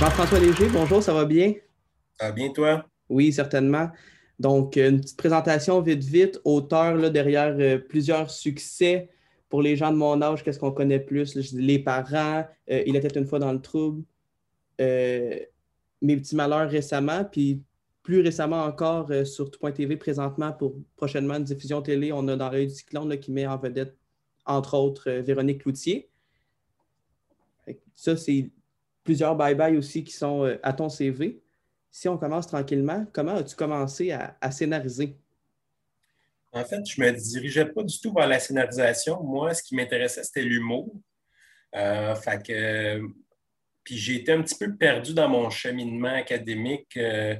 Jean-François Léger, bonjour, ça va bien? Ça va bien, toi? Oui, certainement. Donc, une petite présentation vite, vite. Auteur là, derrière euh, plusieurs succès pour les gens de mon âge, qu'est-ce qu'on connaît plus? les parents, euh, Il était une fois dans le trouble, euh, Mes petits malheurs récemment, puis plus récemment encore sur tout.tv présentement pour prochainement une diffusion télé, on a dans l'œil du cyclone qui met en vedette, entre autres, Véronique Cloutier. Ça, c'est plusieurs bye-bye aussi qui sont à ton CV si on commence tranquillement, comment as-tu commencé à, scénariser? En fait, je ne me dirigeais pas du tout vers la scénarisation. Moi, ce qui m'intéressait, c'était l'humour. Euh, puis j'ai été un petit peu perdu dans mon cheminement académique. Euh,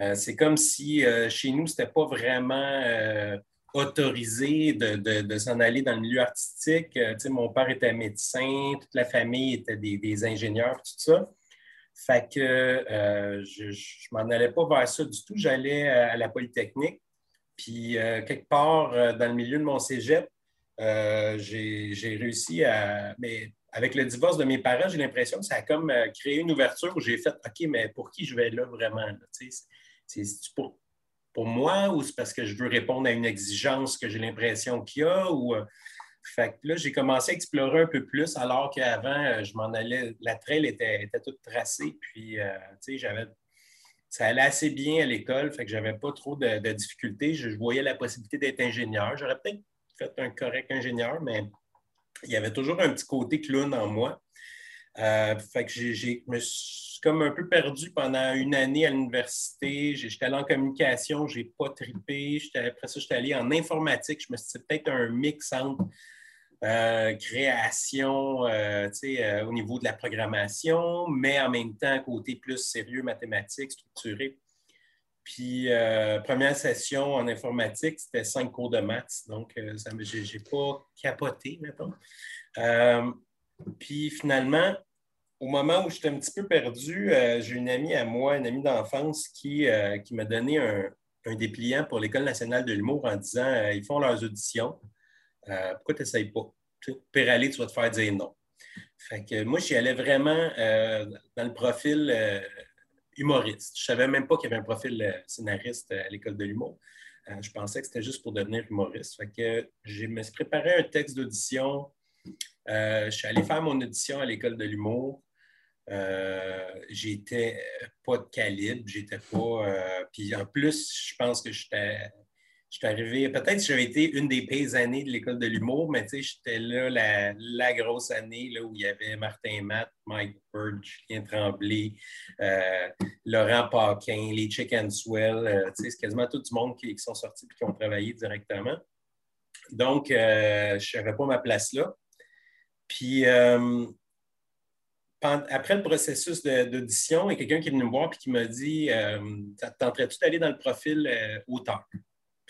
euh, c'est comme si chez nous, ce n'était pas vraiment autorisé de, s'en aller dans le milieu artistique. mon père était médecin, toute la famille était des, des ingénieurs, tout ça. Fait que euh, je ne m'en allais pas vers ça du tout. J'allais euh, à la Polytechnique. Puis, euh, quelque part dans le milieu de mon cégep, j'ai réussi à. Mais avec le divorce de mes parents, j'ai l'impression que ça a comme créé une ouverture où j'ai fait OK, mais pour qui je vais là vraiment? C'est pour, moi ou c'est parce que je veux répondre à une exigence que j'ai l'impression qu'il y a? Ou, fait que là, j'ai commencé à explorer un peu plus, alors qu'avant, euh, je m'en allais, la trail était, était toute tracée, puis, euh, j'avais, ça allait assez bien à l'école, fait que j'avais pas trop de, difficultés. Je, voyais la possibilité d'être ingénieur. J'aurais peut-être fait un correct ingénieur, mais il y avait toujours un petit côté clown en moi. Euh, fait que j'ai, je me suis comme un peu perdu pendant une année à l'université. J'étais allé en communication, j'ai pas tripé. Après ça, j'étais allé en informatique. Je me suis dit, peut-être un mix entre euh, création euh, au niveau de la programmation, mais en même temps, côté plus sérieux, mathématiques, structuré. Puis, première session en informatique, c'était cinq cours de maths, donc je n'ai pas capoté, mettons. puis finalement, au moment où j'étais un petit peu perdu, j'ai une amie à moi, une amie d'enfance, qui, qui m'a donné un, un, dépliant pour l'École nationale de l'humour en disant ils font leurs auditions. Euh, pourquoi tu n'essayes pas? Pire aller, tu vas te faire dire non. Fait que moi, j'y allais vraiment euh, dans le profil euh, humoriste. Je ne savais même pas qu'il y avait un profil scénariste à l'école de l'humour. je pensais que c'était juste pour devenir humoriste. Fait que je me suis préparé un texte d'audition. je suis allé faire mon audition à l'école de l'humour. J'étais pas de calibre, j'étais pas. puis en plus, je pense que j'étais je arrivé, peut-être j'avais été une des pires années de l'école de l'humour, mais tu sais, j'étais là la, grosse année là, où il y avait Martin Matt, Mike Bird, Julien Tremblay, euh, Laurent Paquin, les Chicken Swell, euh, tu sais, c'est quasiment tout le monde qui, sont sortis et qui ont travaillé directement. Donc, euh, je n'avais pas ma place là. Puis, après le processus d'audition, il y a quelqu'un qui est venu me voir et qui m'a dit Tenterais-tu d'aller dans le profil auteur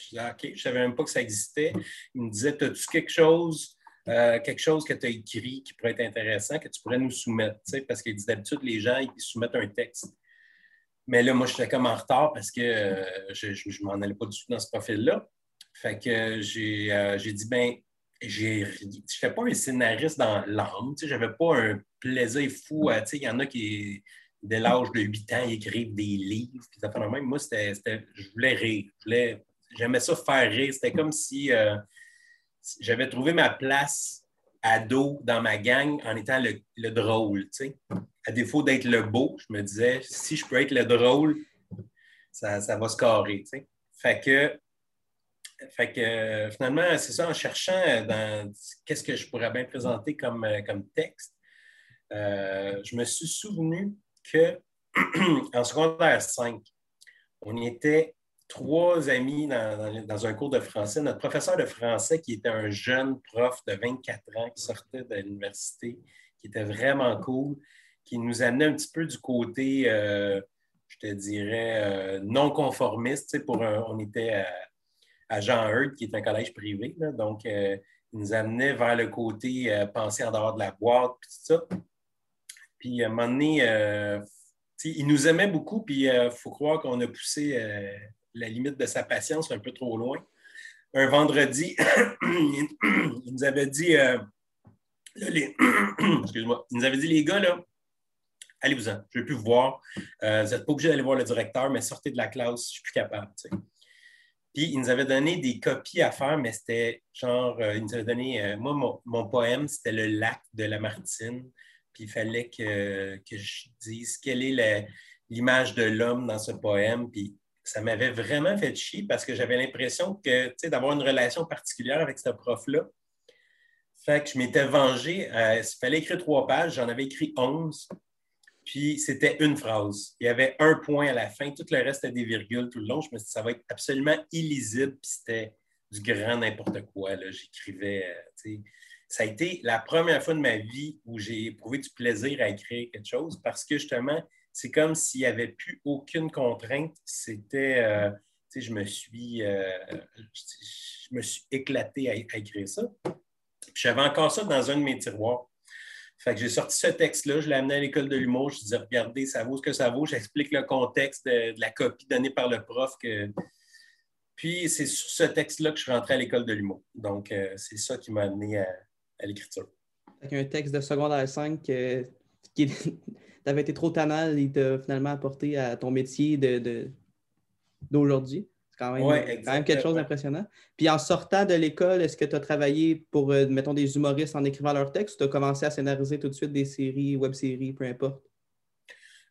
je disais, OK, je ne savais même pas que ça existait. Il me disait, as-tu quelque chose, euh, quelque chose que tu as écrit qui pourrait être intéressant, que tu pourrais nous soumettre? Parce que d'habitude, les gens, ils soumettent un texte. Mais là, moi, j'étais comme en retard parce que euh, je ne m'en allais pas du tout dans ce profil-là. Fait que j'ai euh, dit, ben, je ne fais pas un scénariste dans l'âme. Je n'avais pas un plaisir fou. Il y en a qui, dès l'âge de 8 ans, écrivent des livres. Puis ça fait même. Moi, c'était, je voulais rire. J'aimais ça faire rire. C'était comme si euh, j'avais trouvé ma place ado dans ma gang en étant le, drôle. À défaut d'être le beau, je me disais, si je peux être le drôle, ça, va se carrer. Fait que, fait que finalement, c'est ça, en cherchant dans qu'est-ce que je pourrais bien présenter comme, euh, comme texte, euh, je me suis souvenu que en secondaire 5, on était trois amis dans, un cours de français. Notre professeur de français, qui était un jeune prof de 24 ans qui sortait de l'université, qui était vraiment cool, qui nous amenait un petit peu du côté, euh, je te dirais, euh, non conformiste. Pour on était à, Jean Heard, qui est un collège privé. donc, il nous amenait vers le côté penser en dehors de la boîte, puis tout ça. Puis, à un moment donné, il nous aimait beaucoup, puis il faut croire qu'on a poussé la limite de sa patience un peu trop loin. Un vendredi, il nous avait dit, euh, les... excuse-moi, il nous avait dit, les gars, là, allez-vous-en, je ne veux plus vous voir. Euh, vous n'êtes pas obligé d'aller voir le directeur, mais sortez de la classe, je ne suis plus capable. Puis, il nous avait donné des copies à faire, mais c'était genre, euh, il nous avait donné, moi, mon, poème, c'était le lac de Lamartine. Puis, il fallait que, que je dise quelle est l'image de l'homme dans ce poème. Puis, ça m'avait vraiment fait chier parce que j'avais l'impression que, d'avoir une relation particulière avec ce prof-là. Fait que je m'étais vengé. Il fallait écrire trois pages, j'en avais écrit onze. Puis c'était une phrase. Il y avait un point à la fin, tout le reste était des virgules tout le long. Je me suis dit, ça va être absolument illisible. Puis c'était du grand n'importe quoi. J'écrivais. Euh, ça a été la première fois de ma vie où j'ai éprouvé du plaisir à écrire quelque chose parce que justement, c'est comme s'il n'y avait plus aucune contrainte. C'était, euh, je me suis, euh, je me suis éclaté à, écrire ça. J'avais encore ça dans un de mes tiroirs. Fait que j'ai sorti ce texte-là, je l'ai amené à l'école de l'humour. Je disais, regardez, ça vaut ce que ça vaut. J'explique le contexte de, la copie donnée par le prof. Que... Puis c'est sur ce texte-là que je suis rentré à l'école de l'humour. Donc, euh, c'est ça qui m'a amené à, l'écriture. Un texte de secondaire 5 qui est tu avais été trop tannant, il t'a finalement apporté à ton métier d'aujourd'hui. C'est quand même, quelque chose d'impressionnant. Puis en sortant de l'école, est-ce que tu as travaillé pour, euh, mettons, des humoristes en écrivant leurs textes ou tu as commencé à scénariser tout de suite des séries, web-séries, peu importe?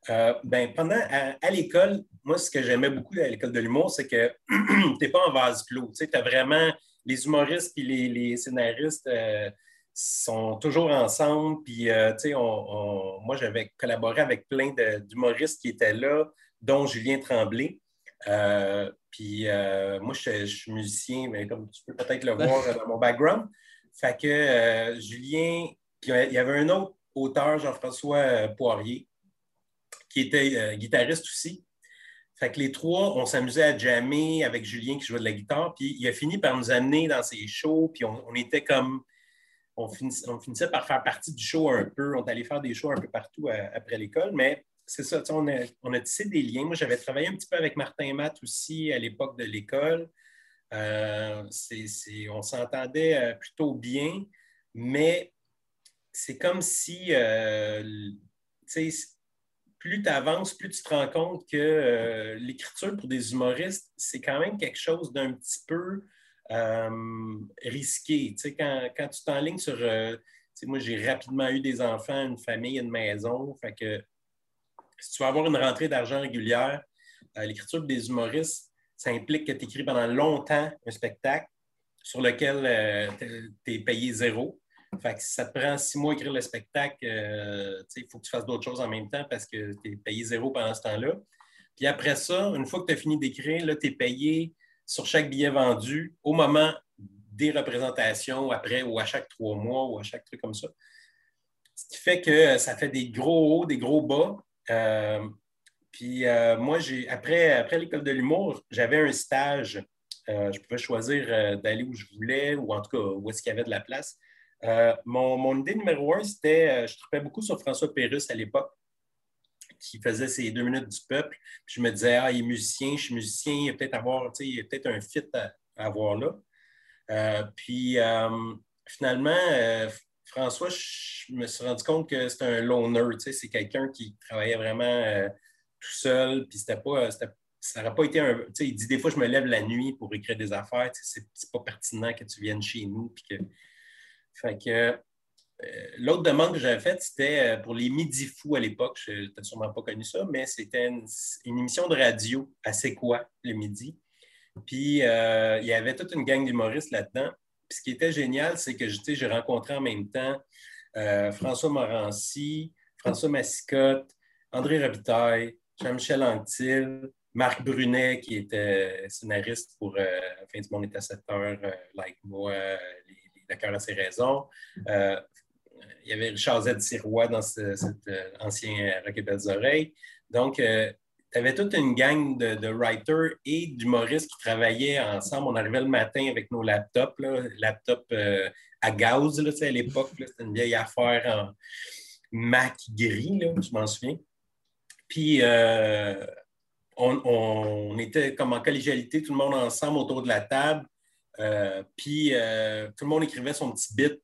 Euh, ben, pendant à, l'école, moi, ce que j'aimais beaucoup à l'école de l'humour, c'est que tu n'es pas en vase clos. Tu as vraiment les humoristes et les, scénaristes. Euh, sont toujours ensemble. Puis, euh, tu sais, moi, j'avais collaboré avec plein d'humoristes qui étaient là, dont Julien Tremblay. Euh, puis, euh, moi, je, suis musicien, mais comme tu peux peut-être le voir dans mon background. Fait que Julien, puis il y avait un autre auteur, Jean-François Poirier, qui était guitariste aussi. Fait que les trois, on s'amusait à jammer avec Julien qui jouait de la guitare. Puis il a fini par nous amener dans ses shows. Puis on était comme on, finissait par faire partie du show un peu. On allait faire des shows un peu partout euh, après l'école, mais c'est ça, on a, tissé des liens. J'avais travaillé un petit peu avec Martin Matt aussi à l'époque de l'école. Euh, on s'entendait euh, plutôt bien, mais c'est comme si, plus tu avances, plus tu te rends compte que l'écriture pour des humoristes, c'est quand même quelque chose d'un petit peu euh, risqué. Tu sais, quand, quand tu t'enlignes sur. Euh, moi, j'ai rapidement eu des enfants, une famille, une maison. Si tu veux avoir une rentrée d'argent régulière, euh, l'écriture des humoristes, ça implique que tu écris pendant longtemps un spectacle sur lequel tu es payé zéro. Fait que si ça te prend six mois à écrire le spectacle, il faut que tu fasses d'autres choses en même temps parce que tu es payé zéro pendant ce temps-là. Puis après ça, une fois que tu as fini d'écrire, tu es payé sur chaque billet vendu au moment des représentations, après ou à chaque trois mois ou à chaque truc comme ça. Ce qui fait que ça fait des gros hauts, des gros bas. Euh, puis euh, moi, après, après l'école de l'humour, j'avais un stage. Euh, je pouvais choisir d'aller où je voulais, ou en tout cas où est-ce qu'il y avait de la place. Mon, mon, idée numéro un, c'était, je trouvais beaucoup sur François Pérusse à l'époque qui faisait ses deux minutes du peuple. Puis je me disais, ah, il est musicien, je suis musicien, il y a peut-être peut un fit à, avoir là. Euh, puis euh, finalement, euh, François, je me suis rendu compte que c'était un loner, c'est quelqu'un qui travaillait vraiment tout seul, puis c'était pas, ça n'aurait pas été un. Il dit des fois, je me lève la nuit pour écrire des affaires, c'est pas pertinent que tu viennes chez nous. Puis que... l'autre demande que j'avais faite, c'était euh, pour les Midi Fous à l'époque. Je n'ai sûrement pas connu ça, mais c'était une, émission de radio à C'est quoi le midi? Puis euh, il y avait toute une gang d'humoristes là-dedans. Puis ce qui était génial, c'est que j'ai rencontré en même temps François Morancy, François Massicotte, André Robitaille, Jean-Michel Anctil, Marc Brunet, qui était scénariste pour Fin du monde est à 7 heures, Like moi, les, à ses raisons il y avait Richard Z. Sirois dans cet euh, ancien Rocket Belles Oreilles. Donc, euh, tu avais toute une gang de, writers et d'humoristes qui travaillaient ensemble. On arrivait le matin avec nos laptops, là, laptops euh, à gaz là, à l'époque. C'était une vieille affaire en Mac gris, là, je m'en souviens. Puis, on, était comme en collégialité, tout le monde ensemble autour de la table. puis, tout le monde écrivait son petit bit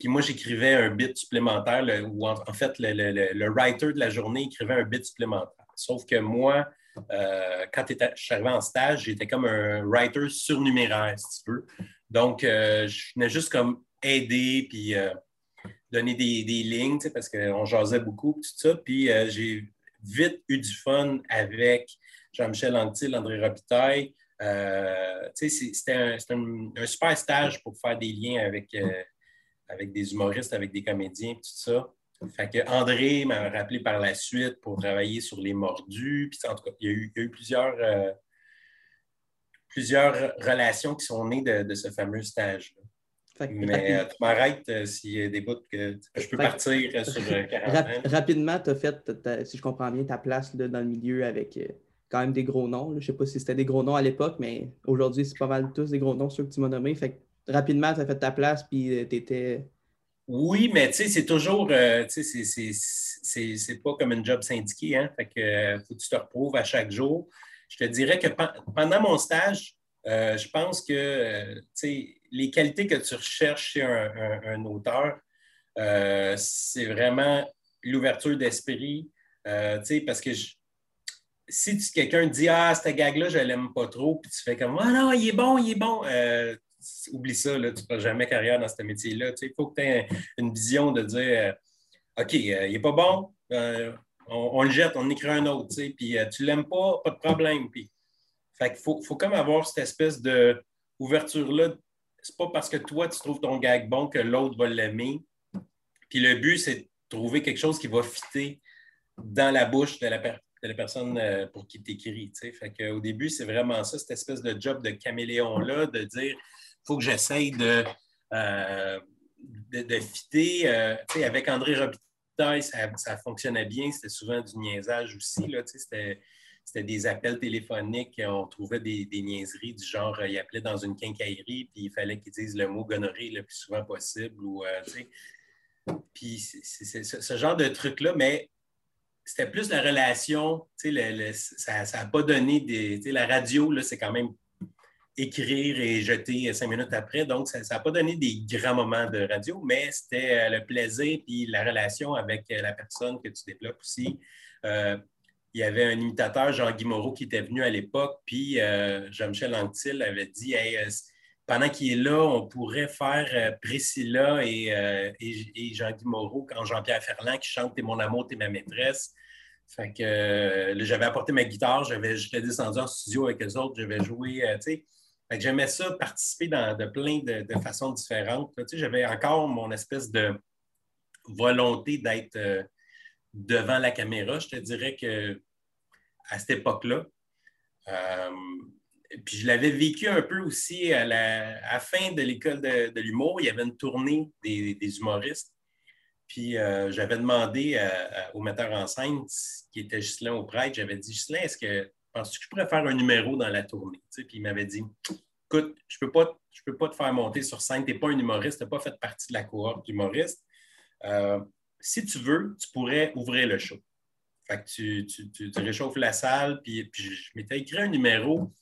Puis moi, j'écrivais un bit supplémentaire, ou en, fait, le, writer de la journée écrivait un bit supplémentaire. Sauf que moi, euh, quand je suis arrivé en stage, j'étais comme un writer surnuméraire, si tu veux. Donc, euh, je venais juste comme aider, puis euh, donner des, des lignes, parce qu'on jasait beaucoup, tout ça. Puis j'ai vite eu du fun avec Jean-Michel Anctil, André Robitaille. C'était un, un, super stage pour faire des liens avec, avec des humoristes, avec des comédiens, tout ça. Fait que André m'a rappelé par la suite pour travailler sur les mordus. Puis, en tout cas, il y a eu, plusieurs, euh, plusieurs relations qui sont nées de, ce fameux stage-là. Mais euh, tu m'arrêtes euh, s'il y a des bouts que je peux partir sur 40 Rapidement, tu as fait, si je comprends bien, ta place dans le milieu avec quand même des gros noms. Je ne sais pas si c'était des gros noms à l'époque, mais aujourd'hui, c'est pas mal tous des gros noms, ceux que tu m'as nommés. Fait rapidement, tu as fait ta place, puis tu étais oui, mais tu sais, c'est toujours, euh, tu sais, c'est pas comme un job syndiqué, hein? Fait que euh, faut que tu te reprouves à chaque jour. Je te dirais que pendant mon stage, euh, je pense que, tu sais, les qualités que tu recherches chez un, auteur, c'est vraiment l'ouverture d'esprit, tu sais, parce que si quelqu'un dit Ah, cette gag-là, je l'aime pas trop, puis tu fais comme Ah non, il est bon, il est bon oublie ça, là, tu ne feras jamais carrière dans ce métier-là. Il faut que tu aies une vision de dire euh, OK, euh, il n'est pas bon, euh, on, le jette, on écrit un autre, puis tu ne l'aimes pas, pas de problème. Puis, fait faut, faut comme avoir cette espèce d'ouverture-là. C'est pas parce que toi, tu trouves ton gag bon que l'autre va l'aimer. Puis le but, c'est de trouver quelque chose qui va fitter dans la bouche de la, personne pour qui tu écris. Fait au début, c'est vraiment ça, cette espèce de job de caméléon-là, de dire faut que j'essaye de, euh, de, fitter. Euh, avec André Robitaille, ça, fonctionnait bien. C'était souvent du niaisage aussi. C'était des appels téléphoniques. On trouvait des, niaiseries du genre, euh, il appelait dans une quincaillerie, puis il fallait qu'il dise le mot gonorrhée le plus souvent possible. Ou, ce genre de truc-là, mais c'était plus la relation. ça n'a pas donné des. La radio, c'est quand même écrire et jeter cinq minutes après. Donc, ça n'a pas donné des grands moments de radio, mais c'était euh, le plaisir puis la relation avec euh, la personne que tu développes aussi. Euh, il y avait un imitateur, Jean-Guy Moreau, qui était venu à l'époque, puis Jean-Michel Anctil avait dit pendant qu'il est là, on pourrait faire Priscilla et, et, Jean-Guy Moreau quand Jean-Pierre Ferland qui chante T'es mon amour, t'es ma maîtresse. Fait que j'avais apporté ma guitare, j'étais descendu en studio avec eux autres, j'avais joué, tu sais j'aimais ça, participer de plein de, façons différentes. j'avais encore mon espèce de volonté d'être euh, devant la caméra. Je te dirais que à cette époque-là. Euh, puis je l'avais vécu un peu aussi à la, fin de l'école de, l'humour. Il y avait une tournée des, humoristes. Puis euh, j'avais demandé au metteur en scène, qui était Ghislain Auprêtre, j'avais dit Ghislain, est-ce que penses-tu que je pourrais faire un numéro dans la tournée? puis il m'avait dit Écoute, je ne peux, pas, peux pas te faire monter sur scène, tu n'es pas un humoriste, tu n'as pas fait partie de la cohorte d'humoristes. Euh, si tu veux, tu pourrais ouvrir le show. Tu, réchauffes la salle, puis, je m'étais écrit un numéro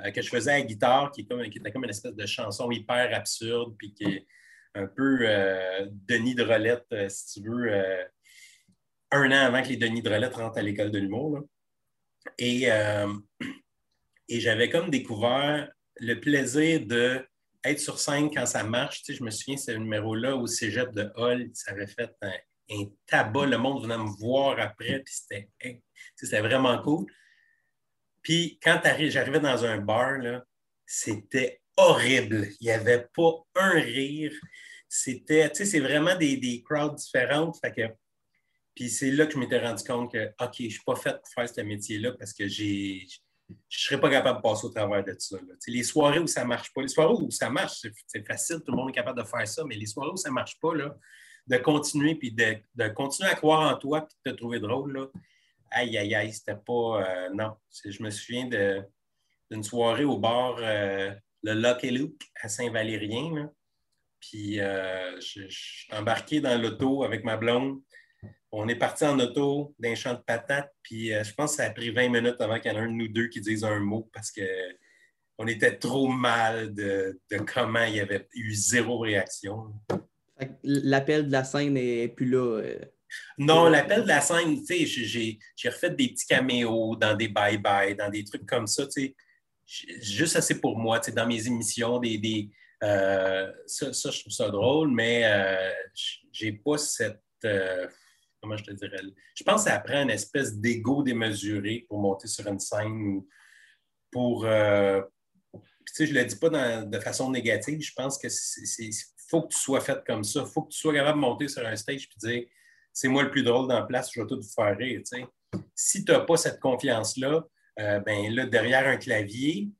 euh, que je faisais à la guitare qui, qui, était comme une espèce de chanson hyper absurde, puis qui est un peu euh, Denis de Rolette, si tu veux, un an avant que les Denis de Rolette rentrent à l'école de l'humour. Et, et j'avais comme découvert le plaisir d'être sur scène quand ça marche. Tu sais, je me souviens, ce numéro-là au cégep de Hall, ça avait fait un, tabac. Le monde venait me voir après, puis c'était vraiment cool. Puis quand j'arrivais dans un bar, c'était horrible. Il n'y avait pas un rire. C'était, tu sais, c'est vraiment des, des crowds différentes. Puis c'est là que je m'étais rendu compte que, OK, je ne suis pas fait pour faire ce métier-là parce que je ne serais pas capable de passer au travers de ça. Les soirées où ça ne marche pas, les soirées où ça marche, c'est facile, tout le monde est capable de faire ça, mais les soirées où ça ne marche pas, là, de continuer puis de, continuer à croire en toi puis de te trouver drôle, là, aïe, aïe, aïe, c'était pas. Euh, non. Je me souviens d'une soirée au bar euh, le Lucky Luke à Saint-Valérien. Puis euh, je suis embarqué dans l'auto avec ma blonde. On est parti en auto d'un champ de patates, puis euh, je pense que ça a pris 20 minutes avant qu'il y en ait un de nous deux qui dise un mot parce qu'on était trop mal de, comment il y avait eu zéro réaction. L'appel de la scène n'est plus là. Euh. Non, l'appel de la scène, tu sais, j'ai refait des petits caméos dans des bye-bye, dans des trucs comme ça, tu sais, juste assez pour moi, tu sais, dans mes émissions, des, euh, ça, je trouve ça drôle, mais j'ai pas cette. Comment je te dirais? Je pense que ça prend une espèce d'ego démesuré pour monter sur une scène ou pour. sais, je ne le dis pas de façon négative, je pense que c'est faut que tu sois fait comme ça. Il faut que tu sois capable de monter sur un stage et dire c'est moi le plus drôle dans la place, je vais tout vous faire rire. Si tu n'as pas cette confiance-là, euh, ben là, derrière un clavier,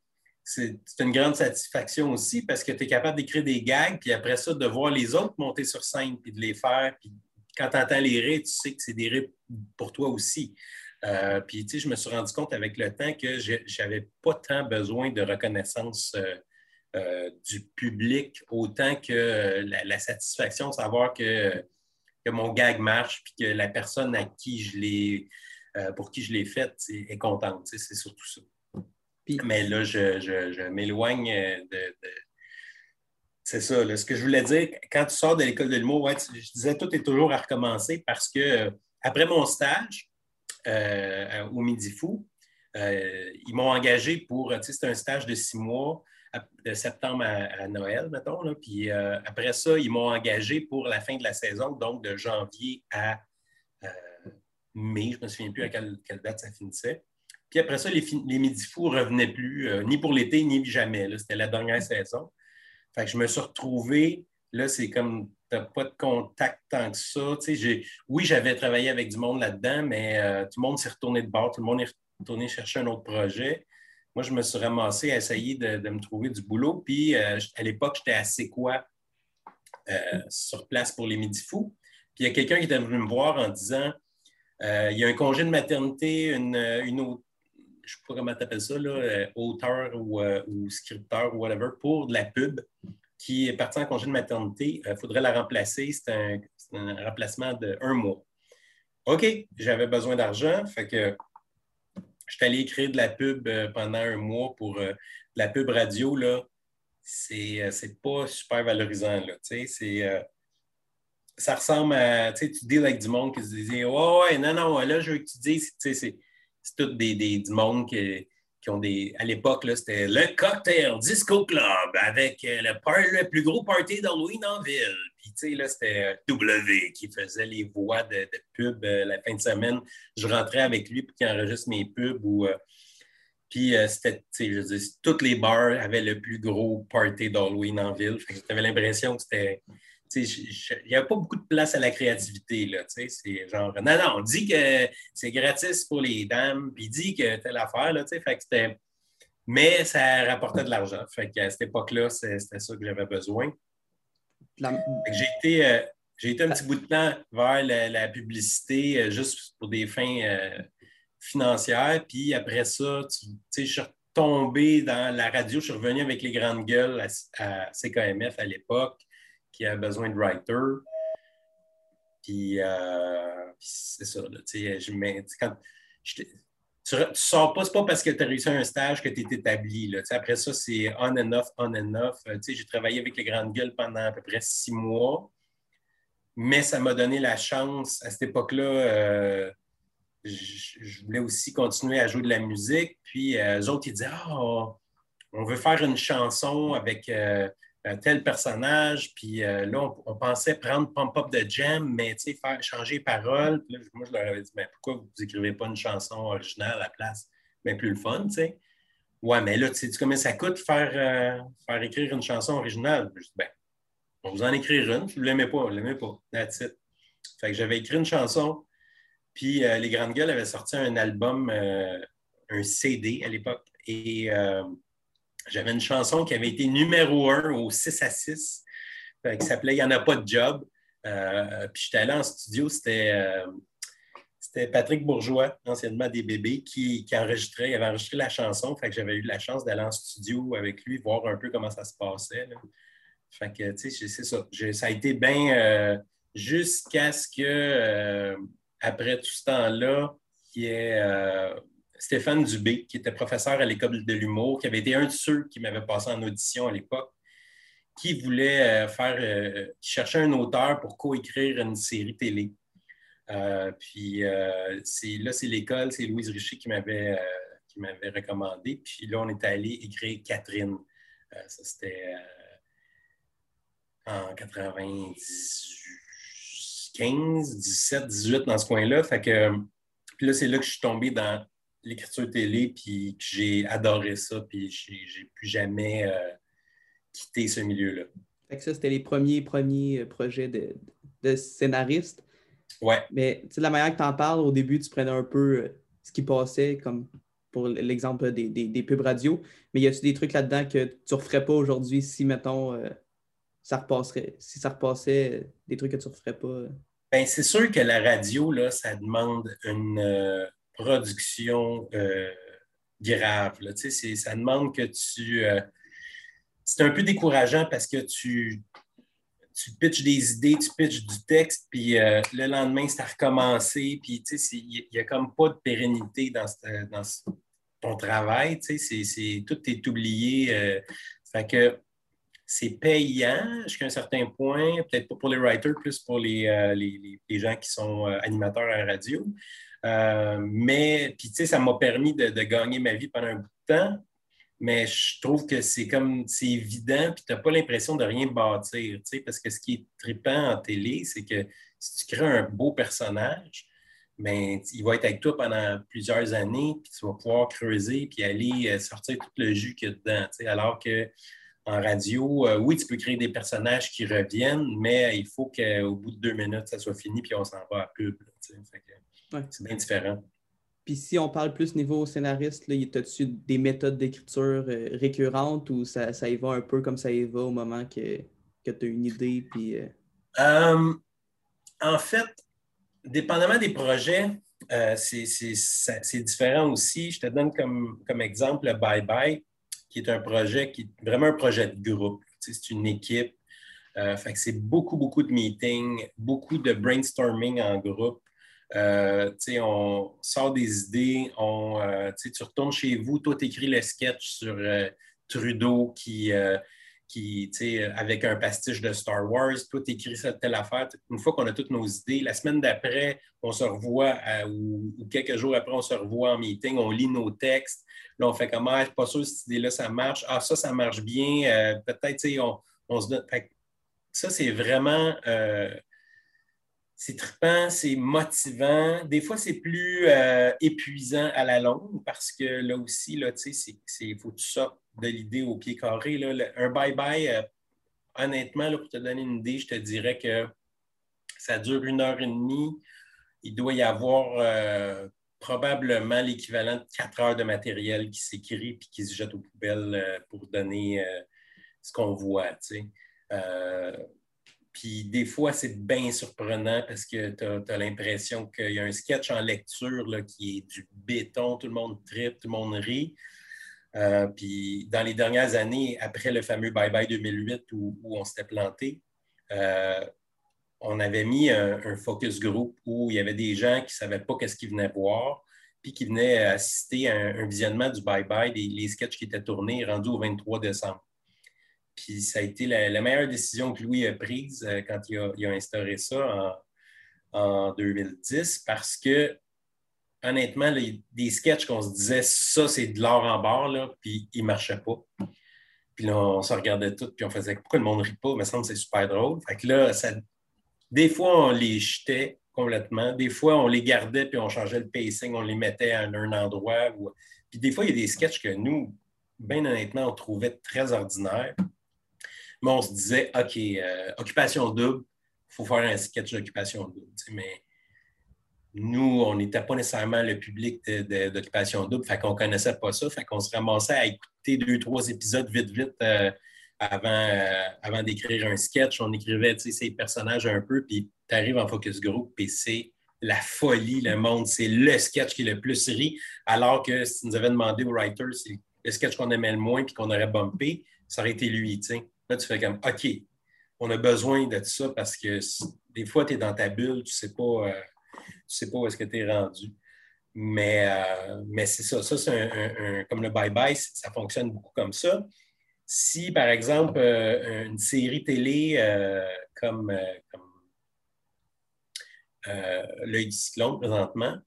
c'est une grande satisfaction aussi parce que tu es capable d'écrire des gags, puis après ça, de voir les autres monter sur scène, puis de les faire. Puis quand tu entends les rires, tu sais que c'est des rires pour toi aussi. Euh, puis, tu sais, je me suis rendu compte avec le temps que je n'avais pas tant besoin de reconnaissance euh, euh, du public autant que la, satisfaction de savoir que, mon gag marche puis que la personne à qui je l'ai, pour qui je l'ai faite est, contente. C'est surtout ça. Mais là, je, m'éloigne de, C'est ça. ce que je voulais dire, quand tu sors de l'école de l'humour, je disais tout est toujours à recommencer parce que après mon stage au Midi Fou, ils m'ont engagé pour, c'est un stage de six mois de septembre à, Noël, mettons. Puis euh, après ça, ils m'ont engagé pour la fin de la saison, donc de janvier à euh, mai. Je ne me souviens plus à quelle, date ça finissait. Puis après ça, les, les Midi Fous ne revenaient plus, euh, ni pour l'été, ni jamais. C'était la dernière saison. Fait que je me suis retrouvé, là, c'est comme tu n'as pas de contact tant que ça. oui, j'avais travaillé avec du monde là-dedans, mais tout le monde s'est retourné de bord, tout le monde est retourné chercher un autre projet moi, je me suis ramassé à essayer de, me trouver du boulot. Puis, euh, à l'époque, j'étais assez quoi euh, sur place pour les Midi Fous. Puis, il y a quelqu'un qui était venu me voir en disant euh, il y a un congé de maternité, une, autre, je ne sais pas comment tu appelles ça, là, auteur ou, scripteur ou whatever, pour de la pub qui est parti en congé de maternité. Il faudrait la remplacer. C'est un, remplacement de un mois. OK, j'avais besoin d'argent. Fait que je suis allé écrire de la pub euh, pendant un mois pour euh, la pub radio. Là, c'est, euh, pas super valorisant. Ça ressemble à. Tu deals avec du monde qui se disait oh, Ouais, non, non, là, je veux que tu dises. C'est, tout des, des, du monde qui, qui ont des. À l'époque, c'était le Cocktail Disco Club avec le, le plus gros party d'Halloween en ville. Puis, tu sais, là, c'était euh, W qui faisait les voix de, de pub euh, la fin de semaine. Je rentrais avec lui pour qu'il enregistre mes pubs. Ou, euh, puis, c'était, tu sais, je dis, toutes les bars avaient le plus gros party d'Halloween en ville. J'avais l'impression que c'était. Il n'y avait pas beaucoup de place à la créativité. Là, c'est genre, non, non, on dit que c'est gratis pour les dames, puis dit que telle affaire. Là, fait que c'était... Mais ça rapportait de l'argent. Fait qu'à cette époque-là, c'était ça que j'avais besoin. J'ai été, euh, j'ai été un petit bout de temps vers la, publicité euh, juste pour des fins euh, financières. Puis après ça, je suis retombé dans la radio. Je suis revenu avec les grandes gueules à, CKMF à l'époque, qui a besoin de writer. Puis, c'est ça. je, quand, tu ne sors pas, c'est pas parce que tu as réussi un stage que tu es établi. Après ça, c'est on and off, on and off. Euh, j'ai travaillé avec les grandes gueules pendant à peu près six mois, mais ça m'a donné la chance. À cette époque-là, euh, je, voulais aussi continuer à jouer de la musique. Puis euh, eux autres, ils disaient Ah, on veut faire une chanson avec tel personnage. Puis euh, là, on, pensait prendre Pump Up de Jam, mais faire changer les paroles. moi, je leur avais dit, mais pourquoi vous n'écrivez pas une chanson originale à la place? Mais plus le fun, tu sais. Ouais, mais là, tu sais combien ça coûte faire, euh, faire écrire une chanson originale? Je dis, ben, on vous en écrire une. Je ne l'aimais pas, je ne l'aimais pas. That's it. Fait que j'avais écrit une chanson, puis euh, Les Grandes Gueules avaient sorti un album, un CD à l'époque. Et j'avais une chanson qui avait été numéro un au 6 à 6, euh, qui s'appelait Il n'y en a pas de job. Euh, puis j'étais allé en studio, euh, c'était Patrick Bourgeois, anciennement des bébés, qui, enregistrait, il avait enregistré la chanson. Fait que j'avais eu la chance d'aller en studio avec lui, voir un peu comment ça se passait. Fait que, tu sais, c'est ça. ça a été bien jusqu'à ce que, après tout ce temps-là, il y ait Stéphane Dubé, qui était professeur à l'école de l'humour, qui avait été un de ceux qui m'avait passé en audition à l'époque, qui voulait faire, qui cherchait un auteur pour coécrire une série télé. puis c'est, là, c'est l'école, c'est Louise Richer qui m'avait, recommandé. Puis là, on est allé écrire Catherine. ça, c'était en 90, 15, 17, 18 dans ce coin-là. Fait que, puis là, c'est là que je suis tombé dans l'écriture télé, puis que j'ai adoré ça, puis j'ai plus jamais euh, quitté ce milieu-là. Fait que ça, c'était les premiers, premiers euh, projets de, de scénariste. Ouais. Mais tu sais, la manière que tu en parles, au début, tu prenais un peu euh, ce qui passait, comme pour l'exemple des, des, pubs radio. Mais y a-tu des trucs là-dedans que tu ne referais pas aujourd'hui si, mettons, ça repasserait, si ça repassait, des trucs que tu ne referais pas? Bien, c'est sûr que la radio, là, ça demande une euh, production euh, grave. Là. Tu sais, ça demande que tu. Euh, c'est un peu décourageant parce que tu, tu pitches des idées, tu pitches du texte, puis le lendemain, c'est à recommencer. Puis, tu sais, il n'y a comme pas de pérennité dans, ton travail. Tu sais, tout est oublié. fait que c'est payant jusqu'à un certain point, peut-être pas pour les writers, plus pour les, euh, les, gens qui sont euh, animateurs à la radio. Euh, mais, puis, tu sais, ça m'a permis de, gagner ma vie pendant un bout de temps. Mais je trouve que c'est comme, c'est évident, puis tu n'as pas l'impression de rien bâtir, tu sais, parce que ce qui est trippant en télé, c'est que si tu crées un beau personnage, ben, il va être avec toi pendant plusieurs années, puis tu vas pouvoir creuser, puis aller sortir tout le jus qu'il y a dedans. Tu sais, alors que en radio, euh, oui, tu peux créer des personnages qui reviennent, mais il faut qu'au bout de deux minutes, ça soit fini, puis on s'en va à pub. C'est bien différent. Puis si on parle plus niveau scénariste, as-tu des méthodes d'écriture euh, récurrentes ou ça, y va un peu comme ça y va au moment que, que tu as une idée? Puis, euh? en fait, dépendamment des projets, c'est différent aussi. Je te donne comme, comme exemple le Bye Bye qui est un projet qui est vraiment un projet de groupe. c'est une équipe. Euh, fait que c'est beaucoup, beaucoup de meetings, beaucoup de brainstorming en groupe. Euh, on sort des idées, on, euh, tu retournes chez vous, toi, tu écris le sketch sur Trudeau qui, qui avec un pastiche de Star Wars, toi, tu écris cette telle affaire. Une fois qu'on a toutes nos idées, la semaine d'après, on se revoit, ou, quelques jours après, on se revoit en meeting, on lit nos textes. Là, on fait comme, ah, je suis pas sûr cette idée-là, ça marche. Ah, ça, ça marche bien. Euh, peut-être, on, on se donne. ça, c'est vraiment. Euh, c'est trippant, c'est motivant. Des fois, c'est plus euh, épuisant à la longue parce que là aussi, là, il faut que tu sortes de l'idée au pied carré. Là. Un bye-bye, honnêtement, pour te donner une idée, je te dirais que ça dure une heure et demie. Il doit y avoir probablement l'équivalent de quatre heures de matériel qui s'écrit puis qui se jette aux poubelles euh, pour donner euh, ce qu'on voit. Euh, puis des fois, c'est bien surprenant parce que tu as, l'impression qu'il y a un sketch en lecture là, qui est du béton, tout le monde tripe, tout le monde rit. puis dans les dernières années, après le fameux Bye Bye 2008 où, on s'était planté, on avait mis un, focus group où il y avait des gens qui ne savaient pas qu'est-ce qu'ils venaient voir, puis qui venaient assister à un, visionnement du bye-bye, des les sketchs qui étaient tournés, rendus au 23 décembre. Puis ça a été la, meilleure décision que Louis a prise euh, quand il a, instauré ça en, 2010, parce que honnêtement, des sketchs qu'on se disait, ça, c'est de l'or en barre, puis ils ne marchaient pas. Puis là, on se regardait tout, puis on faisait pourquoi le monde ne rit pas? Mais semble c'est super drôle. Fait que là, ça, des fois, on les jetait complètement. Des fois, on les gardait puis on changeait le pacing, on les mettait à un endroit. Puis des fois, il y a des sketchs que nous, bien honnêtement, on trouvait très ordinaires. Mais on se disait, OK, euh, occupation double, il faut faire un sketch d'occupation double. Mais nous, on n'était pas nécessairement le public d'occupation double, fait qu'on ne connaissait pas ça, fait qu'on se ramassait à écouter deux, trois épisodes vite, vite. Euh, avant, euh, avant d'écrire un sketch, on écrivait ces personnages un peu, puis tu arrives en focus group, puis c'est la folie, le monde, c'est le sketch qui est le plus ri, alors que si tu nous avais demandé au writer, c'est le sketch qu'on aimait le moins puis qu'on aurait bumpé, ça aurait été lui. Là, tu fais comme OK, on a besoin de ça parce que des fois, tu es dans ta bulle, tu ne sais pas, euh, sais pas où est-ce que tu es rendu. Mais, euh, mais c'est ça. Ça, c'est un, comme le bye-bye, ça fonctionne beaucoup comme ça Si, par exemple, une série télé comme, comme L'œil du cyclone présentement,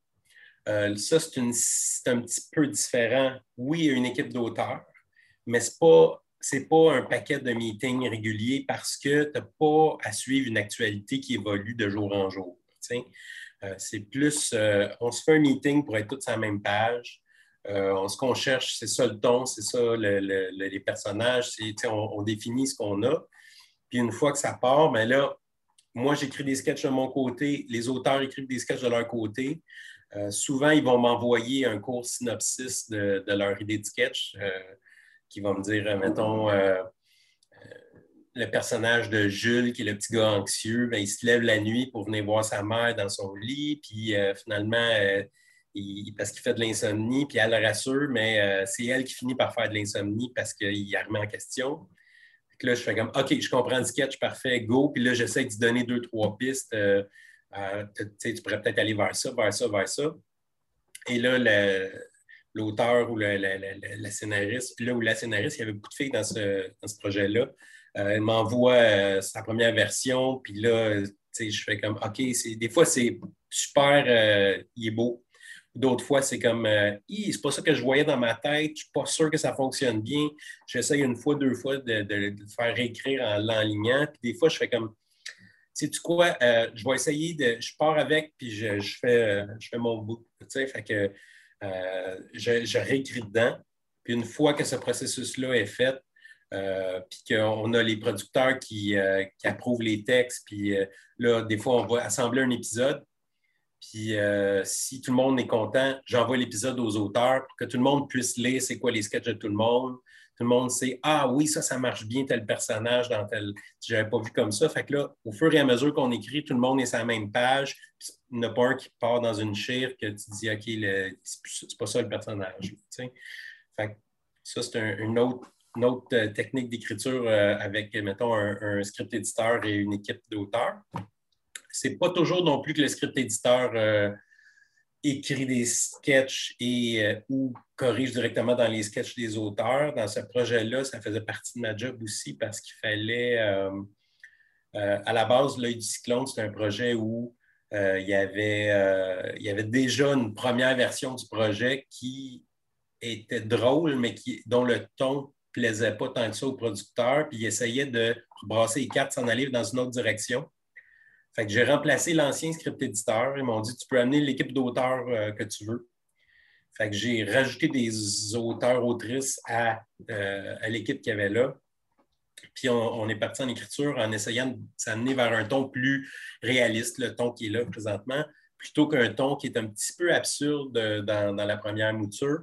ça, c'est un petit peu différent. Oui, il y a une équipe d'auteurs, mais ce n'est pas c'est pas un paquet de meetings réguliers parce que tu n'as pas à suivre une actualité qui évolue de jour en jour. Euh, c'est plus, euh, on se fait un meeting pour être tous sur la même page. Euh, ce qu'on cherche, c'est ça le ton, c'est ça les personnages, on, définit ce qu'on a. Puis une fois que ça part, ben là, moi, j'écris des sketchs de mon côté, les auteurs écrivent des sketchs de leur côté. souvent, ils vont m'envoyer un court synopsis de, de, leur idée de sketch qui va me dire, euh, mettons, euh, euh, le personnage de Jules, qui est le petit gars anxieux, ben, il se lève la nuit pour venir voir sa mère dans son lit, puis finalement, parce qu'il fait de l'insomnie, puis elle le rassure, mais c'est elle qui finit par faire de l'insomnie parce qu'il a remis en question. là, je fais comme, OK, je comprends le sketch, parfait, go. Puis là, j'essaie de lui donner deux, trois pistes. tu pourrais peut-être aller vers ça, vers ça, vers ça. Et là, le, l'auteur ou la, scénariste, là où la scénariste, il y avait beaucoup de filles dans ce, projet-là. Euh, elle m'envoie euh, sa première version, puis là, je fais comme, OK, des fois, c'est super, euh, il est beau. D'autres fois, c'est comme, c'est pas ça que je voyais dans ma tête, je suis pas sûr que ça fonctionne bien. J'essaye une fois, deux fois de, de, faire réécrire en l'enlignant, puis des fois, je fais comme, sais-tu quoi, je vais essayer de, je pars avec, puis je, fais, je fais mon bout. Fait que euh, je, réécris dedans. Puis une fois que ce processus-là est fait, euh, puis qu'on a les producteurs qui, euh, approuvent les textes, puis là, des fois, on va assembler un épisode. Puis si tout le monde est content, j'envoie l'épisode aux auteurs pour que tout le monde puisse lire c'est quoi les sketchs de tout le monde. Tout le monde sait Ah oui, ça, ça marche bien, tel personnage dans tel. Je n'avais pas vu comme ça. Fait que là, au fur et à mesure qu'on écrit, tout le monde est sur la même page. il n'y a pas un qui part dans une chire que tu dis OK, c'est pas ça le personnage. Fait que ça, c'est une, autre, euh, technique d'écriture euh, avec, mettons, un, script éditeur et une équipe d'auteurs. C'est pas toujours non plus que le script éditeur. Écrit des sketchs et euh, ou corrige directement dans les sketchs des auteurs. Dans ce projet-là, ça faisait partie de ma job aussi parce qu'il fallait, euh, euh, à la base, l'œil du cyclone, c'est un projet où il, y avait, il y avait déjà une première version du projet qui était drôle, mais qui, dont le ton plaisait pas tant que ça au producteur, puis il essayait de brasser les cartes, s'en aller dans une autre direction. Fait que j'ai remplacé l'ancien script éditeur. Ils m'ont dit Tu peux amener l'équipe d'auteurs euh, que tu veux. Fait que j'ai rajouté des auteurs, autrices à, euh, à l'équipe qu'il y avait là. Puis on, est parti en écriture en essayant de s'amener vers un ton plus réaliste, le ton qui est là présentement, plutôt qu'un ton qui est un petit peu absurde dans, la première mouture.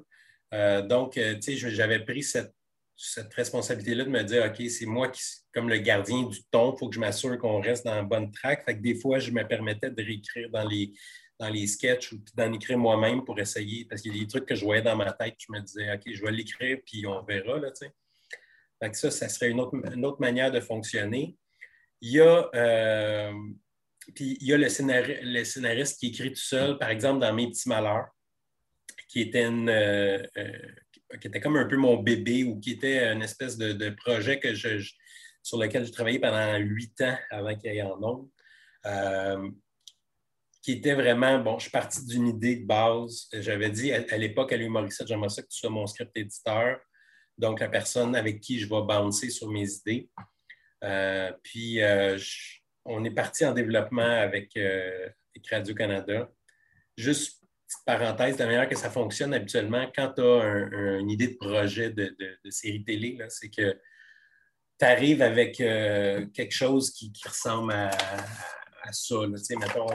Euh, donc, tu sais, j'avais pris cette cette responsabilité-là de me dire, OK, c'est moi qui, comme le gardien du ton, il faut que je m'assure qu'on reste dans la bonne track. Fait que des fois, je me permettais de réécrire dans les, dans les sketchs ou d'en écrire moi-même pour essayer, parce qu'il y a des trucs que je voyais dans ma tête, je me disais, OK, je vais l'écrire, puis on verra, là. Fait que ça, ça serait une autre, une autre manière de fonctionner. Il y a, euh, puis il y a le, le, scénariste qui écrit tout seul, par exemple, dans Mes petits malheurs, qui était une, euh, euh, qui était comme un peu mon bébé ou qui était une espèce de, projet que je, sur lequel j'ai travaillé pendant huit ans avant qu'il ait en nombre. Euh, qui était vraiment, bon, je suis parti d'une idée de base. J'avais dit à, l'époque à Louis Morissette, j'aimerais ça que tu sois mon script éditeur, donc la personne avec qui je vais bouncer sur mes idées. Euh, puis, euh, on est parti en développement avec, avec Radio-Canada. Juste petite parenthèse, la manière que ça fonctionne habituellement quand tu as une idée de projet de, série télé, c'est que tu arrives avec euh, quelque chose qui, ressemble à, ça. mettons,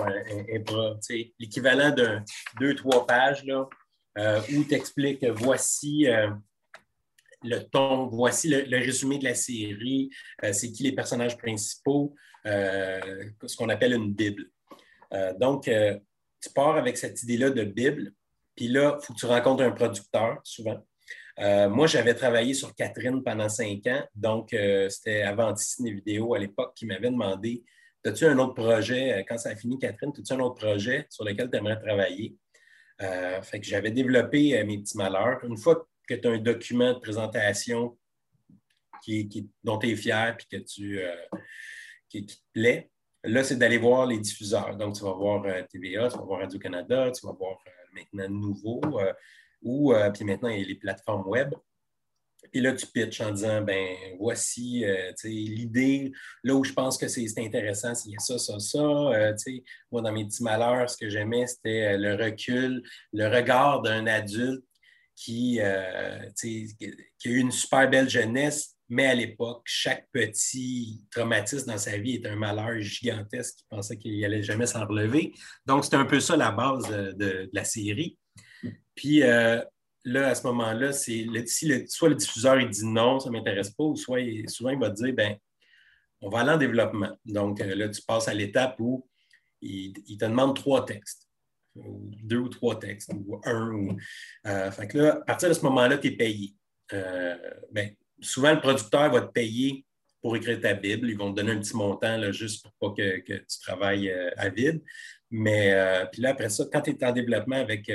l'équivalent de deux, trois pages là, euh, où tu expliques voici euh, le ton, voici le, résumé de la série, c'est qui les personnages principaux, ce qu'on appelle une Bible. donc, tu pars avec cette idée-là de Bible, puis là, il faut que tu rencontres un producteur, souvent. Euh, moi, j'avais travaillé sur Catherine pendant cinq ans, donc euh, c'était avant Disney Vidéo à l'époque qui m'avait demandé As-tu un autre projet, euh, quand ça a fini, Catherine, as-tu un autre projet sur lequel tu aimerais travailler j'avais développé mes petits malheurs. Une fois que tu as un document de présentation qui, dont tu es fier et que tu, qui, te plaît. Là, c'est d'aller voir les diffuseurs. Donc, tu vas voir TVA, tu vas voir Radio-Canada, tu vas voir maintenant Nouveau, ou puis maintenant, il y a les plateformes web. Puis là, tu pitches en disant, ben voici euh, l'idée, là où je pense que c'est intéressant, c'est ça, ça, ça. Euh, moi, dans mes petits malheurs, ce que j'aimais, c'était euh, le recul, le regard d'un adulte qui, qui, a eu une super belle jeunesse, mais à l'époque, chaque petit traumatisme dans sa vie est un malheur gigantesque qui pensait qu'il n'allait jamais s'en relever. Donc, c'était un peu ça la base de, la série. Puis, là, à ce moment-là, c'est si soit le diffuseur il dit non, ça ne m'intéresse pas, ou soit souvent il va dire ben, on va aller en développement. Donc euh, là, tu passes à l'étape où il, te demande trois textes, ou deux ou trois textes, ou un. Ou, euh, fait que là, à partir de ce moment-là, tu es payé. Euh, ben, souvent, le producteur va te payer pour écrire ta Bible. Ils vont te donner un petit montant là, juste pour pas que, tu travailles à vide. Mais puis là, après ça, quand tu es en développement avec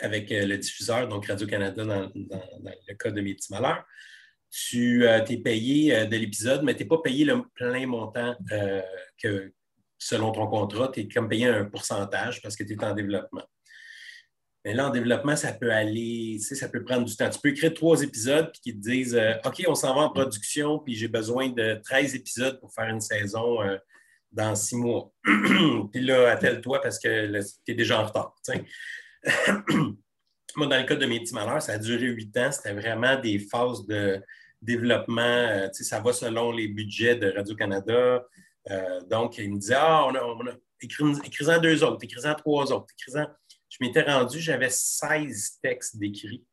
avec euh, le diffuseur, donc Radio-Canada dans, le cas de Mes petits malheurs, tu euh, es payé euh, de l'épisode, mais tu n'es pas payé le plein montant que selon ton contrat, tu es comme payé un pourcentage parce que tu es en développement. Mais là, en développement, ça peut aller, ça peut prendre du temps. Tu peux écrire trois épisodes puis qui te disent OK, on s'en va en production, puis j'ai besoin de 13 épisodes pour faire une saison dans six mois. puis là, attelle-toi parce que tu es déjà en retard. Moi, dans le cas de mes petits malheurs, ça a duré huit ans. C'était vraiment des phases de développement. Euh, ça va selon les budgets de Radio-Canada. Euh, donc, il me disait Ah, on a, on a écris-en deux autres, écris-en trois autres, écris-en. Je m'étais rendu, j'avais 16 textes d'écrits.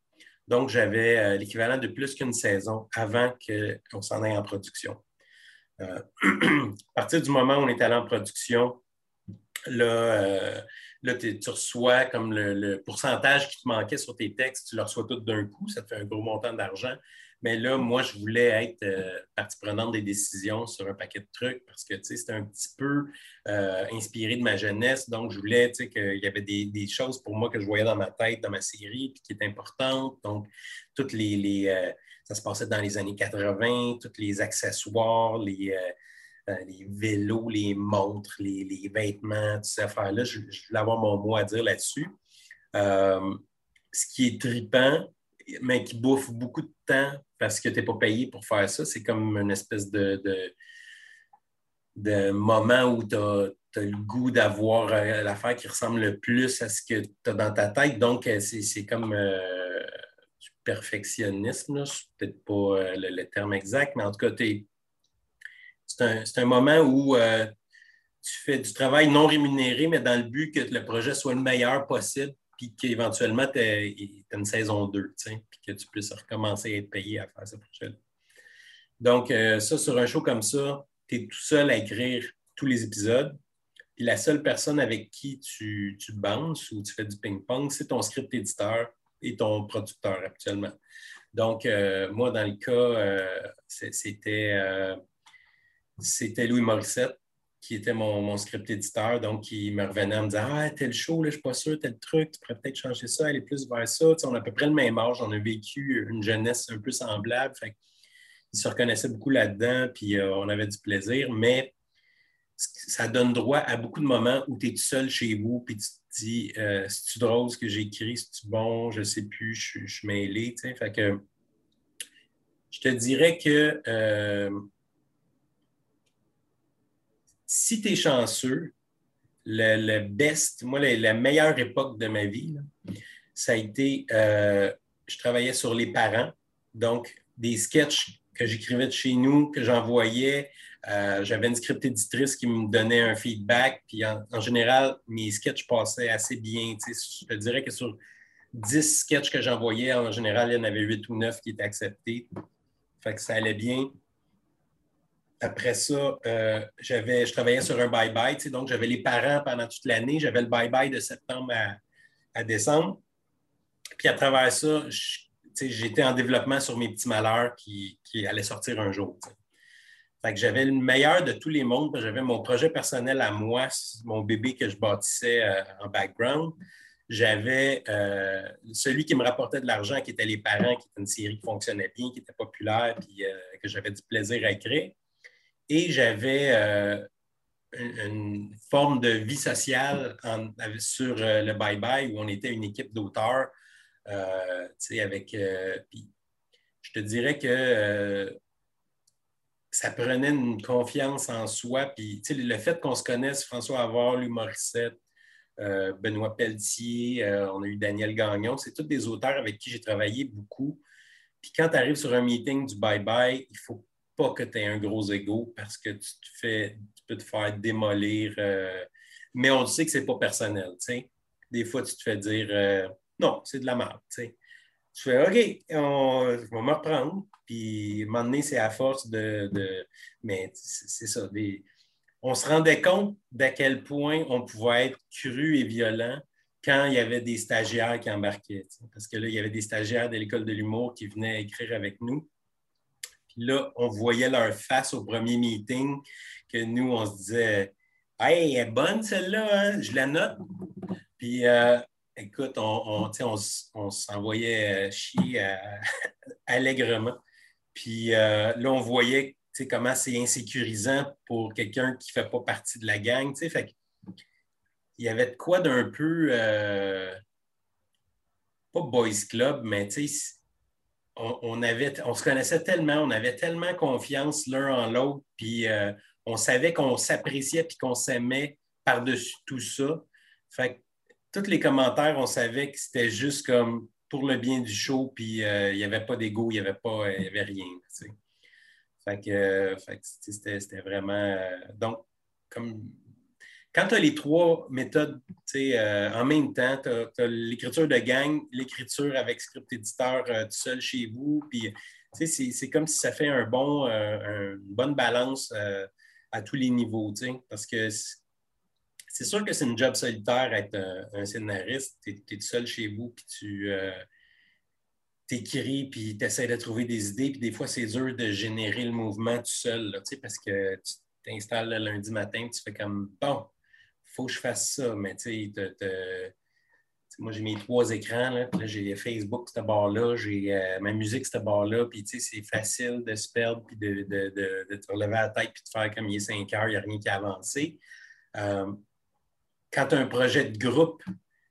Donc, j'avais euh, l'équivalent de plus qu'une saison avant qu'on s'en aille en production. à partir du moment où on est allé en production, là, Là, tu reçois comme le, pourcentage qui te manquait sur tes textes, tu le reçois tout d'un coup, ça te fait un gros montant d'argent. Mais là, moi, je voulais être euh, partie prenante des décisions sur un paquet de trucs parce que c'était un petit peu euh, inspiré de ma jeunesse. Donc, je voulais qu'il y avait des, choses pour moi que je voyais dans ma tête, dans ma série, puis qui étaient importantes. Donc, toutes les. Euh, ça se passait dans les années 80, tous les accessoires, les les vélos, les montres, les, vêtements, toutes ces affaires-là. Je, voulais avoir mon mot à dire là-dessus. Ce qui est tripant, mais qui bouffe beaucoup de temps parce que tu n'es pas payé pour faire ça, c'est comme une espèce de, de, moment où tu as, le goût d'avoir euh, l'affaire qui ressemble le plus à ce que tu as dans ta tête. Donc, c'est comme du perfectionnisme. Ce n'est peut-être pas le, terme exact, mais en tout cas, c'est un, moment où euh, tu fais du travail non rémunéré, mais dans le but que le projet soit le meilleur possible, puis qu'éventuellement, tu aies une saison 2, puis que tu puisses recommencer à être payé à faire ce projet-là. Donc, euh, ça, sur un show comme ça, tu es tout seul à écrire tous les épisodes. Puis la seule personne avec qui tu, tu ou tu fais du ping-pong, c'est ton script éditeur et ton producteur actuellement. Donc, euh, moi, dans le cas, c'était c'était Louis Morissette, qui était mon, script éditeur, donc qui me revenait en me disant Ah, tel show, là, je ne suis pas sûr, tel truc, tu pourrais peut-être changer ça, aller plus vers ça. on a à peu près le même âge, on a vécu une jeunesse un peu semblable. Fait il se reconnaissait beaucoup là-dedans, puis euh, on avait du plaisir, mais ça donne droit à beaucoup de moments où tu es tout seul chez vous, puis tu te dis euh, C'est-tu drôle ce que j'ai écrit, c'est-tu bon, je ne sais plus, je, suis mêlé. Fait que je te dirais que. Euh, si tu es chanceux, le, best, moi, la, meilleure époque de ma vie, ça a été, euh, je travaillais sur les parents, donc des sketchs que j'écrivais de chez nous, que j'envoyais. Euh, j'avais une script éditrice qui me donnait un feedback, puis en, général, mes sketchs passaient assez bien. Je te dirais que sur 10 sketchs que j'envoyais, en général, il y en avait 8 ou 9 qui étaient acceptés. Fait que ça allait bien. Après ça, euh, j'avais, je travaillais sur un bye-bye, donc j'avais les parents pendant toute l'année. J'avais le bye-bye de septembre à, décembre. Puis à travers ça, j'étais en développement sur mes petits malheurs qui, allaient sortir un jour. Fait que j'avais le meilleur de tous les mondes. J'avais mon projet personnel à moi, mon bébé que je bâtissais euh, en background. j'avais euh, celui qui me rapportait de l'argent, qui était Les Parents, qui était une série qui fonctionnait bien, qui était populaire, puis que j'avais du plaisir à écrire. Et j'avais euh, une, forme de vie sociale sur le Bye Bye où on était une équipe d'auteurs. avec. je te dirais que ça prenait une confiance en soi. Puis, le fait qu'on se connaisse, François Avoir, l'humoriste, euh, Benoît Pelletier, euh, on a eu Daniel Gagnon. C'est tous des auteurs avec qui j'ai travaillé beaucoup. Puis quand tu arrives sur un meeting du bye-bye, il faut pas que tu aies un gros ego parce que tu, te fais, tu peux te faire démolir. Euh, mais on sait que ce n'est pas personnel. Des fois, tu te fais dire non, c'est de la merde. Tu fais OK, on, je vais me reprendre. Puis, à un moment donné, c'est à force de. mais c'est ça. On se rendait compte d'à quel point on pouvait être cru et violent quand il y avait des stagiaires qui embarquaient. Parce que là, il y avait des stagiaires de l'école de l'humour qui venaient écrire avec nous. Là, on voyait leur face au premier meeting que nous, on se disait Hey, elle est bonne celle-là, hein? je la note. Puis euh, écoute, on, on, s'envoyait chier euh, allègrement. Puis euh, là, on voyait comment c'est insécurisant pour quelqu'un qui ne fait pas partie de la gang. Fait il y avait de quoi d'un peu, euh, pas boys club, mais on, se connaissait tellement, on avait tellement confiance l'un en l'autre, puis euh, on savait qu'on s'appréciait puis qu'on s'aimait par-dessus tout ça. Fait tous les commentaires, on savait que c'était juste comme pour le bien du show, puis euh, il n'y avait pas d'ego, il n'y avait, pas, il y avait rien. Fait que, c'était vraiment. Euh, donc, comme quand tu as les trois méthodes euh, en même temps, tu as, l'écriture de gang, l'écriture avec script éditeur euh, tout seul chez vous, puis c'est comme si ça fait un bon, une bonne balance à tous les niveaux, parce que c'est sûr que c'est une job solitaire être un, scénariste, tu es, tout seul chez vous, puis tu t'écris, puis tu essaies de trouver des idées, puis des fois, c'est dur de générer le mouvement tout seul, parce que tu t'installes le lundi matin, tu fais comme, bon, faut que je fasse ça, mais tu sais, moi, j'ai mes trois écrans, là, j'ai Facebook, cette barre-là, j'ai euh, ma musique, cette barre-là, puis tu sais, c'est facile de se perdre, puis de, te relever la tête, puis de faire comme il est 5 heures, il n'y a rien qui a avancé. Euh, quand tu as un projet de groupe,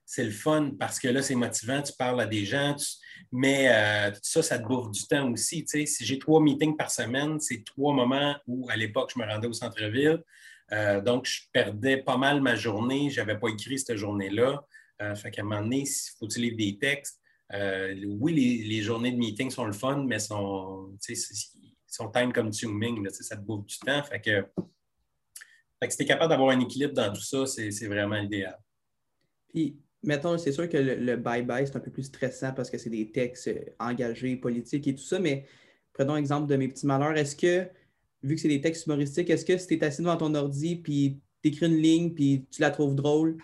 c'est le fun parce que là, c'est motivant, tu parles à des gens, mais euh, tout ça, ça te bouffe du temps aussi. Si j'ai trois meetings par semaine, c'est trois moments où, à l'époque, je me rendais au centre-ville. Euh, donc, je perdais pas mal ma journée. Je n'avais pas écrit cette journée-là. Euh, fait qu'à un moment donné, il faut lire des textes. oui, les, journées de meeting sont le fun, mais sont, sont time consuming. ça te bouffe du temps. Fait que, fait que si tu es capable d'avoir un équilibre dans tout ça, c'est vraiment idéal. Puis, mettons, c'est sûr que le bye-bye, c'est un peu plus stressant parce que c'est des textes euh, engagés, politiques et tout ça, mais prenons exemple de mes petits malheurs. Est-ce que, vu que c'est des textes humoristiques, est-ce que si tu es assis devant ton ordi puis tu écris une ligne puis tu la trouves drôle,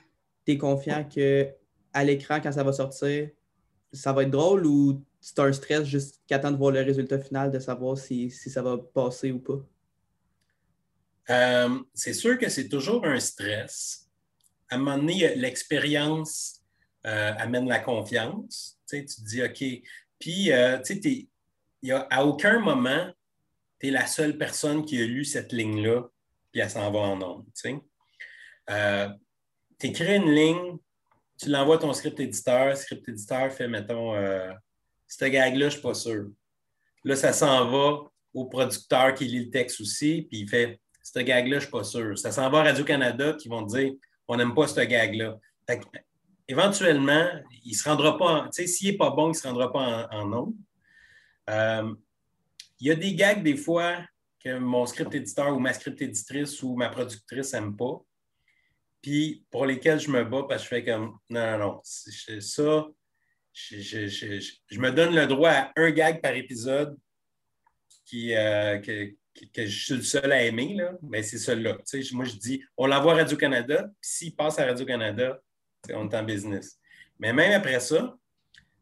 tu es confiant qu'à l'écran, quand ça va sortir, ça va être drôle ou c'est un stress juste qu'attend de voir le résultat final, de savoir si, ça va passer ou pas? Euh, c'est sûr que c'est toujours un stress à un moment donné, l'expérience euh, amène la confiance. Tu, te dis, OK. Puis, euh, tu sais, à aucun moment, tu es la seule personne qui a lu cette ligne-là, puis elle s'en va en nombre. Tu euh, écris une ligne, tu l'envoies à ton script éditeur, script éditeur fait, mettons, cette gag-là, je ne suis pas sûr. Là, ça s'en va au producteur qui lit le texte aussi, puis il fait, cette gag-là, je ne suis pas sûr. Ça s'en va à Radio-Canada qui vont dire, on n'aime pas ce gag-là. Éventuellement, il ne se rendra pas, tu sais, s'il n'est pas bon, il ne se rendra pas en, nom. Euh, il y a des gags, des fois, que mon script éditeur ou ma script éditrice ou ma productrice n'aime pas. Puis pour lesquels je me bats parce que je fais comme non, non, non, ça, je, me donne le droit à un gag par épisode qui, euh, que, je suis le seul à aimer, là, mais c'est celui-là. Moi, je dis, on l'envoie à Radio-Canada, puis s'il passe à Radio-Canada, on est en business. Mais même après ça,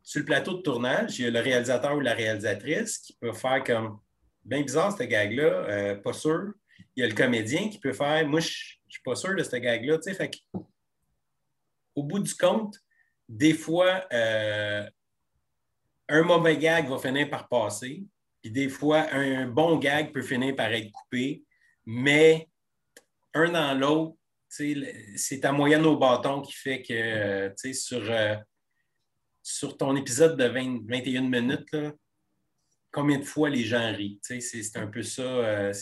sur le plateau de tournage, il y a le réalisateur ou la réalisatrice qui peut faire comme bien bizarre, cette gag-là, euh, pas sûr. Il y a le comédien qui peut faire, moi, je suis pas sûr de cette gag-là. Fait au bout du compte, des fois, un mauvais gag va finir par passer, puis des fois, un bon gag peut finir par être coupé, mais un dans l'autre, c'est ta moyenne au bâton qui fait que sur, sur ton épisode de 21 minutes, combien de fois les gens rient? C'est un peu ça. Euh,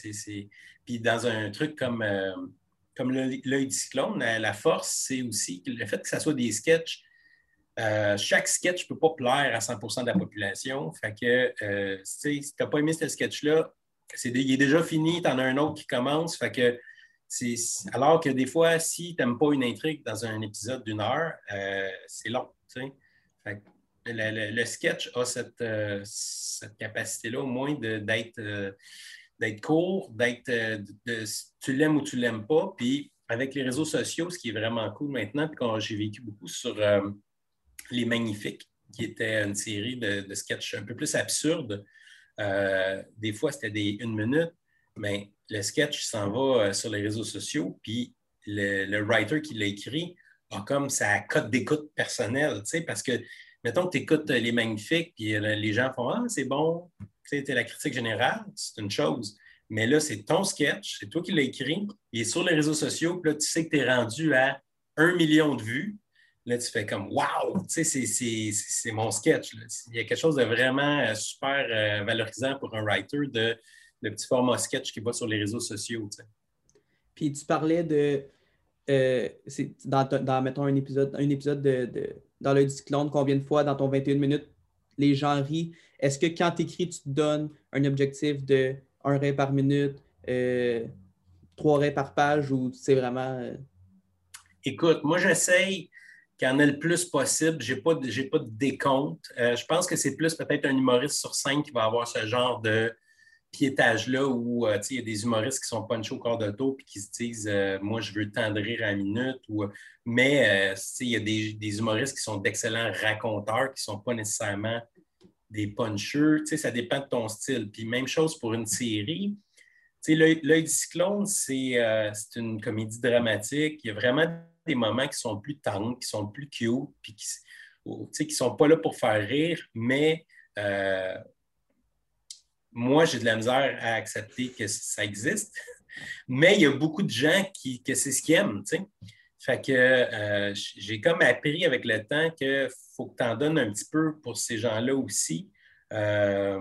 puis dans un truc comme, euh, comme l'œil du cyclone, la, force, c'est aussi le fait que ce soit des sketchs. Euh, chaque sketch ne peut pas plaire à 100% de la population. Fait que, si tu n'as pas aimé ce sketch-là, il est déjà fini, tu en as un autre qui commence. Alors que des fois, si tu n'aimes pas une intrigue dans un épisode d'une heure, c'est long. Le, sketch a cette, euh, capacité-là, au moins d'être euh, d'être court, d'être euh, tu l'aimes ou tu l'aimes pas. Puis avec les réseaux sociaux, ce qui est vraiment cool maintenant, puis quand j'ai vécu beaucoup sur Les Magnifiques, qui était une série de, de sketchs un peu plus absurdes. des fois, c'était des une minute, mais le sketch s'en va sur les réseaux sociaux, puis le, le writer qui l'a écrit a comme sa cote d'écoute personnelle, parce que mettons que tu écoutes Les Magnifiques, puis euh, les gens font Ah, c'est bon, tu es la critique générale, c'est une chose. Mais là, c'est ton sketch, c'est toi qui l'as écrit, il est sur les réseaux sociaux, puis là, tu sais que tu es rendu à un million de vues. Là, tu fais comme Wow, tu sais, c'est mon sketch. Il y a quelque chose de vraiment euh, super euh, valorisant pour un writer de, de petit format sketch qui va sur les réseaux sociaux. Puis tu parlais de. Dans, mettons, un épisode, un épisode de dans le cyclone, combien de fois dans ton 21 minutes les gens rient? Est-ce que quand tu écris, tu te donnes un objectif de un ré par minute, euh, trois raies par page ou c'est vraiment. Euh? Écoute, moi, j'essaye qu'il y en ait le plus possible. Je n'ai pas, pas, de décompte. Euh, je pense que c'est plus peut-être un humoriste sur scène qui va avoir ce genre de piétage-là où euh, il y a des humoristes qui sont punchés au corps de taux et qui se disent euh, Moi, je veux tendre rire à la minute. Ou, mais euh, il y a des, humoristes qui sont d'excellents raconteurs qui ne sont pas nécessairement des punchers. Ça dépend de ton style. Puis même chose pour une série. L'œil du cyclone, c'est une comédie dramatique. Il y a vraiment des moments qui sont plus tendres, qui sont plus cute, puis qui ne sont pas là pour faire rire, mais moi, j'ai de la misère à accepter que ça existe. Mais il y a beaucoup de gens qui, que c'est ce qu'ils aiment, tu sais. Fait que euh, j'ai comme appris avec le temps qu'il faut que tu en donnes un petit peu pour ces gens-là aussi. Euh,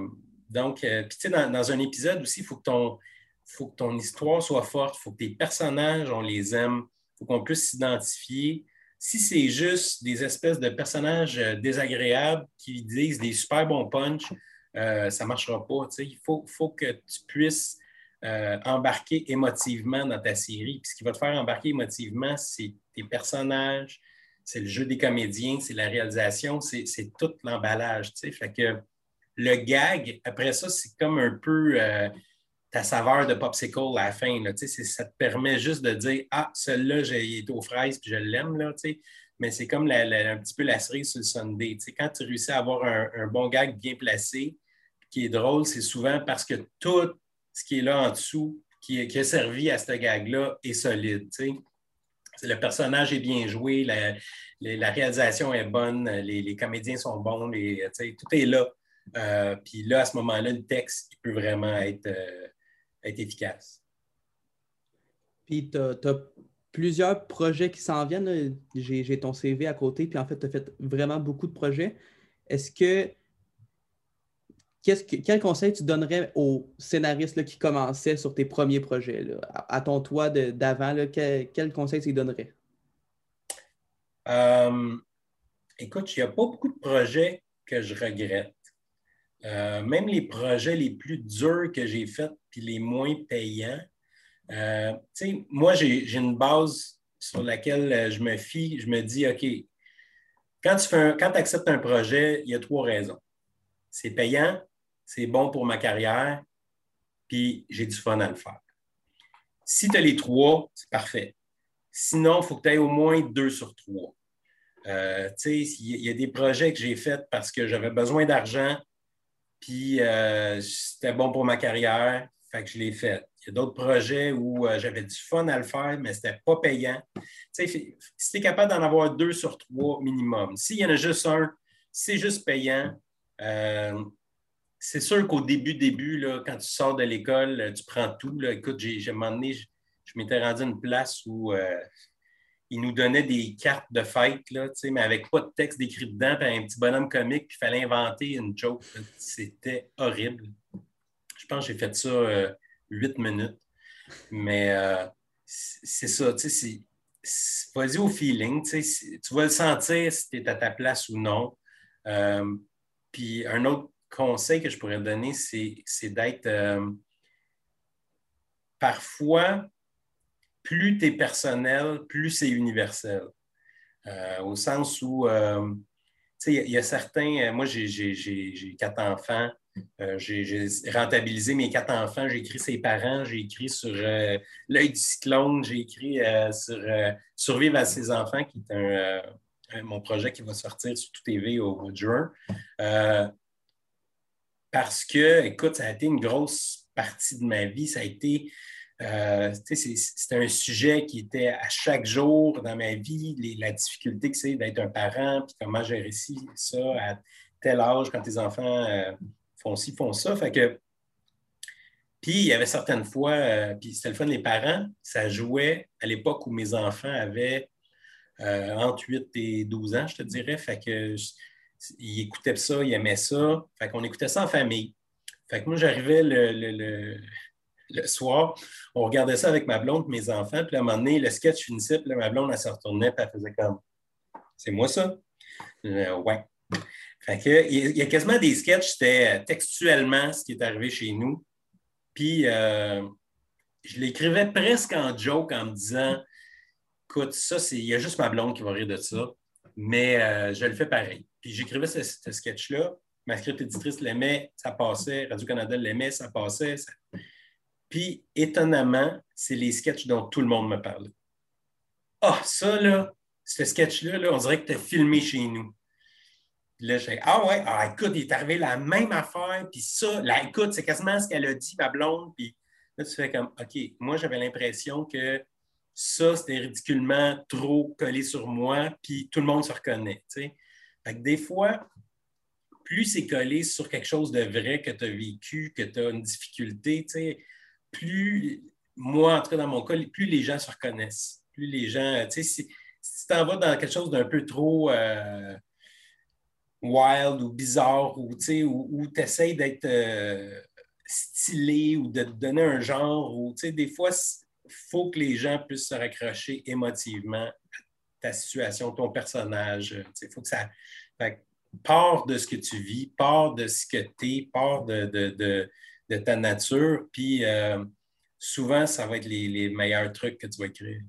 donc, euh, puis tu sais, dans, un épisode aussi, il faut, que ton, faut que ton histoire soit forte, il faut que tes personnages, on les aime, il faut qu'on puisse s'identifier. Si c'est juste des espèces de personnages désagréables qui disent des super bons punchs, euh, ça ne marchera pas. Il faut, que tu puisses euh, embarquer émotivement dans ta série. Puis ce qui va te faire embarquer émotivement, c'est tes personnages, c'est le jeu des comédiens, c'est la réalisation, c'est tout l'emballage. Le gag, après ça, c'est comme un peu euh, ta saveur de popsicle à la fin. Là, ça te permet juste de dire Ah, celui-là, il est aux fraises puis je l'aime. Mais c'est comme un petit peu la cerise sur le Sunday. quand tu réussis à avoir un bon gag bien placé, qui est drôle, c'est souvent parce que tout ce qui est là en dessous, qui, a servi à ce gag-là, est solide. Le personnage est bien joué, la, réalisation est bonne, les, comédiens sont bons, tout est là. Euh, puis là, à ce moment-là, le texte peut vraiment être, euh, efficace. Puis tu as, plusieurs projets qui s'en viennent. J'ai ton CV à côté, puis en fait, tu as fait vraiment beaucoup de projets. Est-ce que quel conseil tu donnerais aux scénaristes qui commençaient sur tes premiers projets? à, ton toit d'avant, quel, conseil tu donnerais? Euh, écoute, il n'y a pas beaucoup de projets que je regrette. Euh, même les projets les plus durs que j'ai faits puis les moins payants. Euh, moi, j'ai une base sur laquelle je me fie. Je me dis, OK, quand tu, quand tu acceptes un projet, il y a trois raisons. C'est payant, c'est bon pour ma carrière, puis j'ai du fun à le faire. Si tu as les trois, c'est parfait. Sinon, il faut que tu aies au moins deux sur trois. Euh, il y a des projets que j'ai faits parce que j'avais besoin d'argent, puis euh, c'était bon pour ma carrière. Fait que je l'ai fait. Il y a d'autres projets où euh, j'avais du fun à le faire, mais ce n'était pas payant. Tu si tu es capable d'en avoir deux sur trois minimum, s'il y en a juste un, c'est juste payant. Euh, c'est sûr qu'au début, début, là, quand tu sors de l'école, tu prends tout. Là. Écoute, j'ai, un moment donné, je, m'étais rendu à une place où euh, ils nous donnaient des cartes de fête, là, mais avec pas de texte décrit dedans, puis un petit bonhomme comique, puis il fallait inventer une joke. C'était horrible. Je pense que j'ai fait ça euh, huit minutes. Mais euh, c'est ça, tu sais, vas-y au feeling, tu vas le sentir si tu es à ta place ou non. Euh, puis un autre conseil que je pourrais donner, c'est d'être parfois, plus tu es personnel, plus c'est universel. au sens où, tu sais, il y, a certains, moi j'ai quatre enfants, euh, j'ai rentabilisé mes quatre enfants, j'ai écrit ses parents, j'ai écrit sur euh, l'œil du cyclone, j'ai écrit euh, sur Survivre à ses enfants, qui est mon projet qui va sortir sur tout TV au mois de juin. Parce que, écoute, ça a été une grosse partie de ma vie. Ça a été. c'était un sujet qui était à chaque jour dans ma vie, la difficulté que c'est d'être un parent, puis comment j'ai réussi ça à tel âge quand tes enfants font ci, font ça. Fait que, puis il y avait certaines fois, euh, puis c'était le fun des parents, ça jouait à l'époque où mes enfants avaient euh, entre 8 et 12 ans, je te dirais. Fait que ils écoutaient ça, ils aimaient ça. Fait qu'on écoutait ça en famille. Fait que moi, j'arrivais le, le, soir, on regardait ça avec ma blonde mes enfants, puis à un moment donné, le sketch finissait, puis ma blonde, elle se retournait, puis elle faisait comme C'est moi ça? ouais il y a quasiment des sketchs, c'était textuellement ce qui est arrivé chez nous. Puis euh, je l'écrivais presque en joke en me disant Écoute, ça, il y a juste ma blonde qui va rire de ça, mais euh, je le fais pareil. Puis j'écrivais ce, sketch-là, ma script éditrice l'aimait, ça passait, Radio-Canada l'aimait, ça passait. Puis étonnamment, c'est les sketchs dont tout le monde me parlait. Ah, ça, là, ce sketch-là, là, on dirait que tu as filmé chez nous. Puis là, je fais Ah ouais, ah, écoute, il est arrivé la même affaire, puis ça, là, écoute, c'est quasiment ce qu'elle a dit, ma blonde. Puis là, tu fais comme OK, moi, j'avais l'impression que ça, c'était ridiculement trop collé sur moi, puis tout le monde se reconnaît. Des fois, plus c'est collé sur quelque chose de vrai que tu as vécu, que tu as une difficulté, plus, moi, en tout cas dans mon cas, plus les gens se reconnaissent. Plus les gens, tu sais, si, tu t'en vas dans quelque chose d'un peu trop. Euh, wild ou bizarre ou tu essaies d'être euh, stylé ou de te donner un genre ou des fois, il faut que les gens puissent se raccrocher émotivement à ta situation, ton personnage. Il faut que ça. part de ce que tu vis, part de ce que tu es, part de, ta nature, puis euh, souvent, ça va être les, les meilleurs trucs que tu vas créer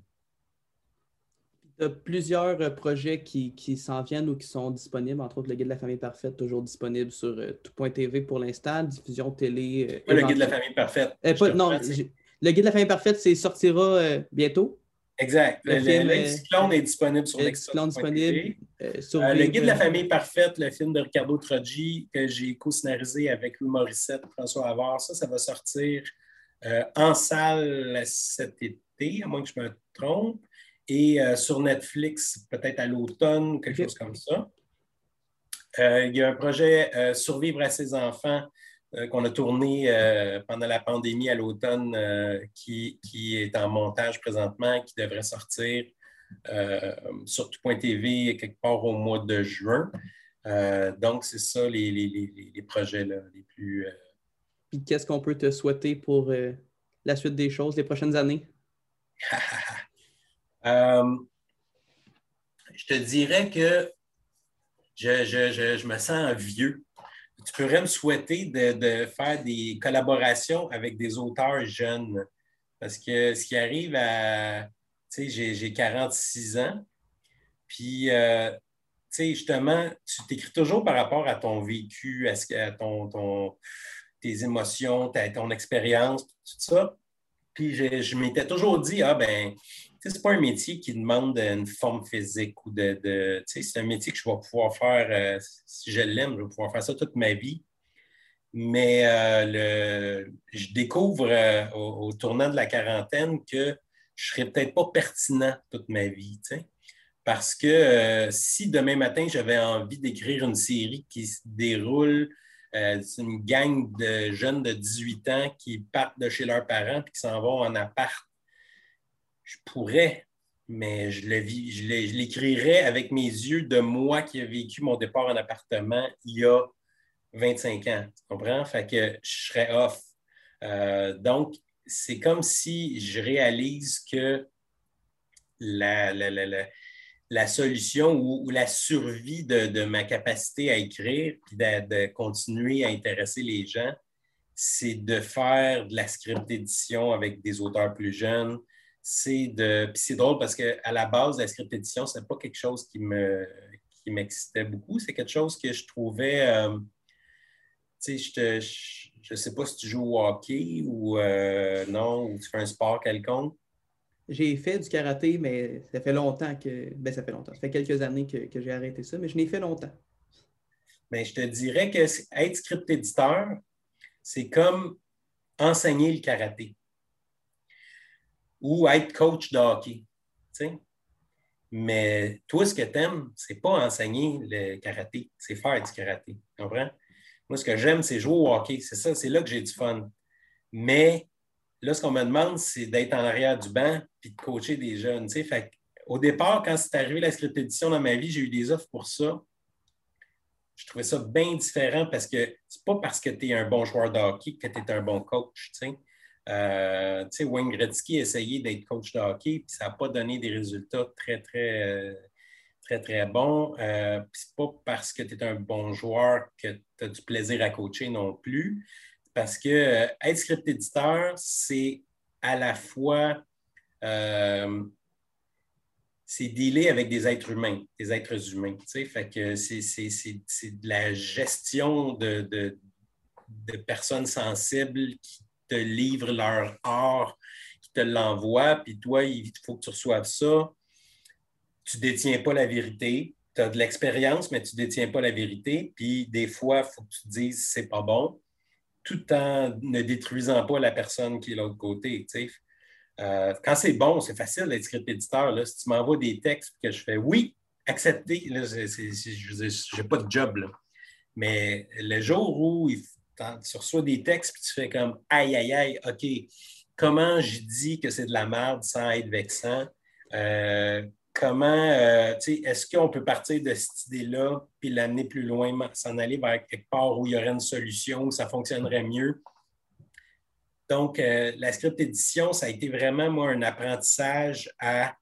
plusieurs euh, projets qui, s'en viennent ou qui sont disponibles, entre autres le Guide de la famille parfaite, toujours disponible sur euh, tout.tv pour l'instant, diffusion télé. Euh, le Guide de la famille parfaite. non, le Guide de la famille parfaite, c'est sortira bientôt. Exact. Le, film, est disponible sur L'exclone disponible. le Guide de la famille parfaite, le film de Ricardo Troggi que j'ai co-scénarisé avec Louis Morissette, François Havard, ça, ça va sortir en salle cet été, à moins que je me trompe et euh, sur Netflix, peut-être à l'automne quelque chose comme ça. Euh, il y a un projet euh, Survivre à ses enfants qu'on a tourné pendant la pandémie à l'automne qui, qui, est en montage présentement, qui devrait sortir sur tout.tv quelque part au mois de juin. donc, c'est ça les, les, les projets là, les plus. Puis qu'est-ce qu'on peut te souhaiter pour la suite des choses, les prochaines années? Euh, je te dirais que je, me sens vieux. Tu pourrais me souhaiter de, faire des collaborations avec des auteurs jeunes. Parce que ce qui arrive à. Tu sais, j'ai 46 ans. Puis, euh, tu sais, justement, tu t'écris toujours par rapport à ton vécu, à, ton, tes émotions, ton expérience, tout ça. Puis, je, je m'étais toujours dit, ah, ben, c'est pas un métier qui demande une forme physique ou de. c'est un métier que je vais pouvoir faire, euh, si je l'aime, je vais pouvoir faire ça toute ma vie. Mais le, je découvre au, tournant de la quarantaine que je ne serais peut-être pas pertinent toute ma vie. Parce que si demain matin, j'avais envie d'écrire une série qui se déroule euh, c'est une gang de jeunes de 18 ans qui partent de chez leurs parents et qui s'en vont en appart. Je pourrais, mais je l'écrirais avec mes yeux de moi qui ai vécu mon départ en appartement il y a 25 ans. Tu comprends? Fait que je serais off. Euh, donc, c'est comme si je réalise que la, la, la, la solution ou, la survie de, ma capacité à écrire puis de, continuer à intéresser les gens, c'est de faire de la script édition avec des auteurs plus jeunes. C'est de. Puis c'est drôle parce qu'à la base, la script édition, ce n'est pas quelque chose qui me qui m'excitait beaucoup. C'est quelque chose que je trouvais. Euh, tu sais, je ne sais pas si tu joues au hockey ou euh, non, ou tu fais un sport quelconque. J'ai fait du karaté, mais ça fait longtemps que. Ben, ça fait longtemps. Ça fait quelques années que, j'ai arrêté ça, mais je l'ai fait longtemps. Mais je te dirais que être script éditeur, c'est comme enseigner le karaté ou être coach de hockey. Mais toi, ce que tu aimes, c'est pas enseigner le karaté, c'est faire du karaté. Tu comprends? Moi, ce que j'aime, c'est jouer au hockey. C'est ça, c'est là que j'ai du fun. Mais là, ce qu'on me demande, c'est d'être en arrière du banc puis de coacher des jeunes. Fait au départ, quand c'est arrivé la script édition dans ma vie, j'ai eu des offres pour ça. Je trouvais ça bien différent parce que c'est pas parce que tu es un bon joueur de hockey que tu es un bon coach. Euh, Wayne Gretzky a essayé d'être coach de hockey, puis ça n'a pas donné des résultats très, très, euh, très, très bons. Euh, c'est pas parce que tu es un bon joueur que tu as du plaisir à coacher non plus. Parce que euh, être script éditeur, c'est à la fois c'est dealer avec des êtres humains, des êtres humains. Fait que c'est, de la gestion de, personnes sensibles qui te livrent leur art, qui te l'envoient, puis toi, il faut que tu reçoives ça. Tu ne détiens pas la vérité. Tu as de l'expérience, mais tu ne détiens pas la vérité. Puis des fois, il faut que tu te dises c'est pas bon tout en ne détruisant pas la personne qui est de l'autre côté. Euh, quand c'est bon, c'est facile d'être script éditeur. Là. Si tu m'envoies des textes que je fais oui, accepter, je n'ai pas de job. Mais le jour où tu reçois des textes et tu fais comme aïe, aïe, aïe, OK, comment je dis que c'est de la merde sans être vexant? Euh, comment, euh, est-ce qu'on peut partir de cette idée-là puis l'amener plus loin, s'en aller vers quelque part où il y aurait une solution, où ça fonctionnerait mieux? Donc, euh, la script édition, ça a été vraiment, moi, un apprentissage à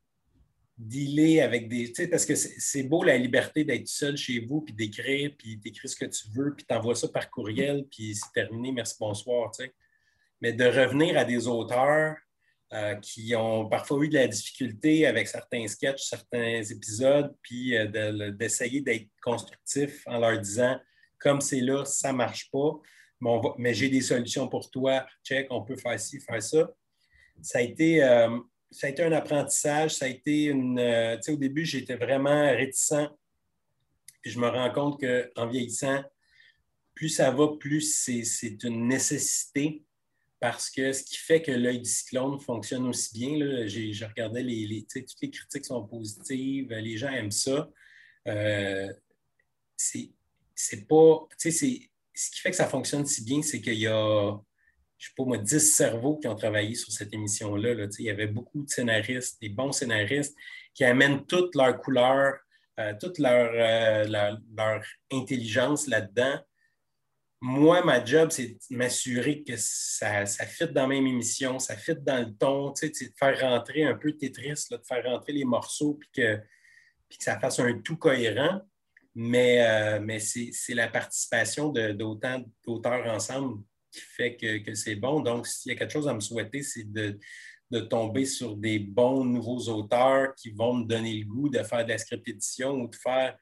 dealer avec des. Tu sais, parce que c'est beau la liberté d'être seul chez vous, puis d'écrire, puis d'écrire ce que tu veux, puis t'envoies ça par courriel, puis c'est terminé, merci, bonsoir, tu sais. Mais de revenir à des auteurs euh, qui ont parfois eu de la difficulté avec certains sketchs, certains épisodes, puis euh, d'essayer d'être constructif en leur disant comme c'est là, ça ne marche pas, mais, j'ai des solutions pour toi, check, on peut faire ci, faire ça. Ça a été, euh, ça a été un apprentissage, ça a été une. tu sais, au début, j'étais vraiment réticent, puis je me rends compte qu'en vieillissant, plus ça va, plus c'est une nécessité parce que ce qui fait que l'œil du cyclone fonctionne aussi bien, là, je regardais les, toutes les critiques sont positives, les gens aiment ça. Euh, c'est, pas, ce qui fait que ça fonctionne si bien, c'est qu'il y a, je sais pas moi, 10 cerveaux qui ont travaillé sur cette émission-là. Là, il y avait beaucoup de scénaristes, des bons scénaristes qui amènent toute leur couleur, euh, toute leur, euh, leur intelligence là-dedans moi, ma job, c'est de m'assurer que ça, ça fit dans la même émission, ça fit dans le ton, sais, de faire rentrer un peu Tetris, de faire rentrer les morceaux, puis que, que ça fasse un tout cohérent. Mais, euh, mais c'est la participation d'autant d'auteurs ensemble qui fait que, c'est bon. Donc, s'il y a quelque chose à me souhaiter, c'est de, de, tomber sur des bons nouveaux auteurs qui vont me donner le goût de faire de la script édition ou de faire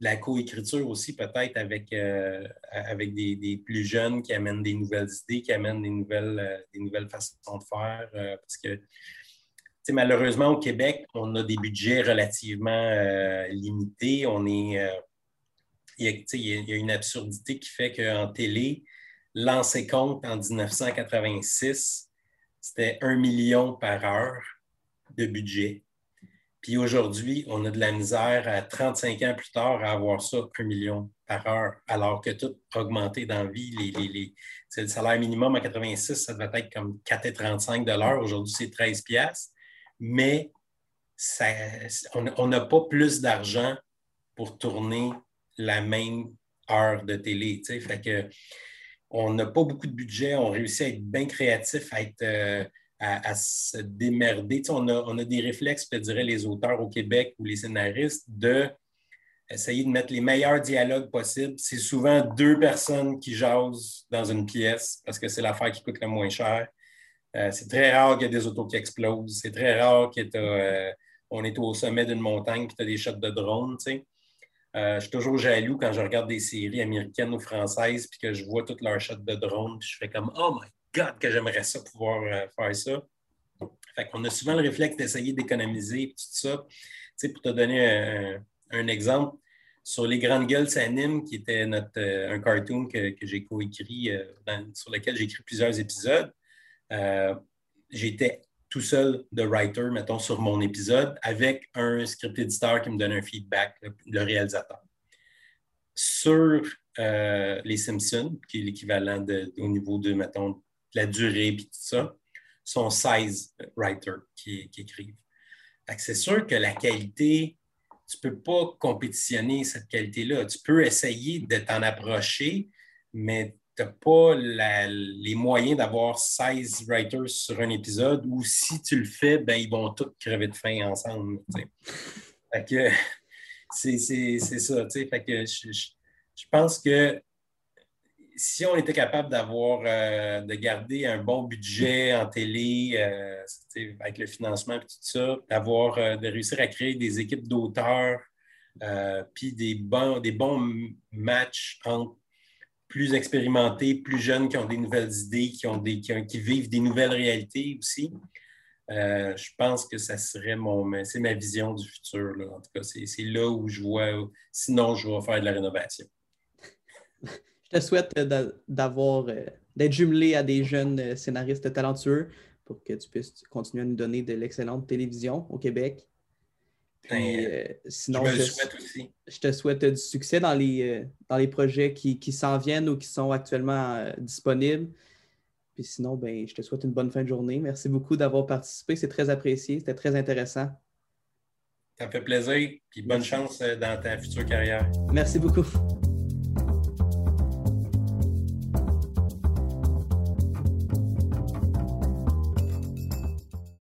la coécriture aussi, peut-être avec, euh, avec des, plus jeunes qui amènent des nouvelles idées, qui amènent des nouvelles, euh, des nouvelles façons de faire. Euh, parce que malheureusement, au Québec, on a des budgets relativement limités. On est, il, y a, une absurdité qui fait qu'en télé, lancé compte en 1986, c'était un million par heure de budget. Puis aujourd'hui, on a de la misère à 35 ans plus tard à avoir ça, un million par heure, alors que tout a augmenté dans la vie. Les, le salaire minimum en 86, ça devait être comme 4,35 de l'heure. Aujourd'hui, c'est 13 piastres. Mais on n'a pas plus d'argent pour tourner la même heure de télé. Fait que, on n'a pas beaucoup de budget, on réussit à être bien créatif, à être euh, à, se démerder. on, a, des réflexes, je te dirais, les auteurs au Québec ou les scénaristes, de essayer de mettre les meilleurs dialogues possibles. C'est souvent deux personnes qui jasent dans une pièce parce que c'est l'affaire qui coûte le moins cher. Euh, c'est très rare qu'il y ait des autos qui explosent. C'est très rare qu'on euh, est au sommet d'une montagne et tu as des shots de drone. Euh, je suis toujours jaloux quand je regarde des séries américaines ou françaises puis que je vois toutes leurs shots de drone. Puis je fais comme Oh my God, que j'aimerais ça pouvoir euh, faire ça. Fait qu'on a souvent le réflexe d'essayer d'économiser tout ça. Tu pour te donner un, exemple, sur Les Grandes Gueules s'animent, qui était notre, euh, un cartoon que, j'ai coécrit, sur lequel j'ai écrit plusieurs épisodes, j'étais tout seul de writer, mettons, sur mon épisode, avec un script éditeur qui me donne un feedback, le, réalisateur. Sur Les Simpsons, qui est l'équivalent au niveau de, mettons, la durée et tout ça, sont 16 writers qui, écrivent. C'est sûr que la qualité, tu ne peux pas compétitionner cette qualité-là. Tu peux essayer de t'en approcher, mais tu n'as pas les moyens d'avoir 16 writers sur un épisode ou si tu le fais, ben, ils vont tous crever de faim ensemble. c'est ça. Je pense que si on était capable d'avoir, euh, de garder un bon budget en télé, euh, avec le financement et tout ça, d'avoir, euh, de réussir à créer des équipes d'auteurs, puis des bons, des bons matchs entre plus expérimentés, plus jeunes qui ont des nouvelles idées, qui, ont des, qui, vivent des nouvelles réalités aussi. je pense que ça serait mon, c'est ma vision du futur. En tout cas, c'est là où je vois, sinon je vais faire de la rénovation. Je te souhaite euh, d'avoir, euh, d'être jumelé à des jeunes euh, scénaristes talentueux pour que tu puisses continuer à nous donner de l'excellente télévision au Québec. Ben, sinon, je, souhaite aussi. je, te souhaite du succès dans les, dans les projets qui, s'en viennent ou qui sont actuellement disponibles. Puis sinon, ben, je te souhaite une bonne fin de journée. Merci beaucoup d'avoir participé. C'est très apprécié. C'était très intéressant. Ça me fait plaisir. Puis bonne chance dans ta future carrière. Merci beaucoup.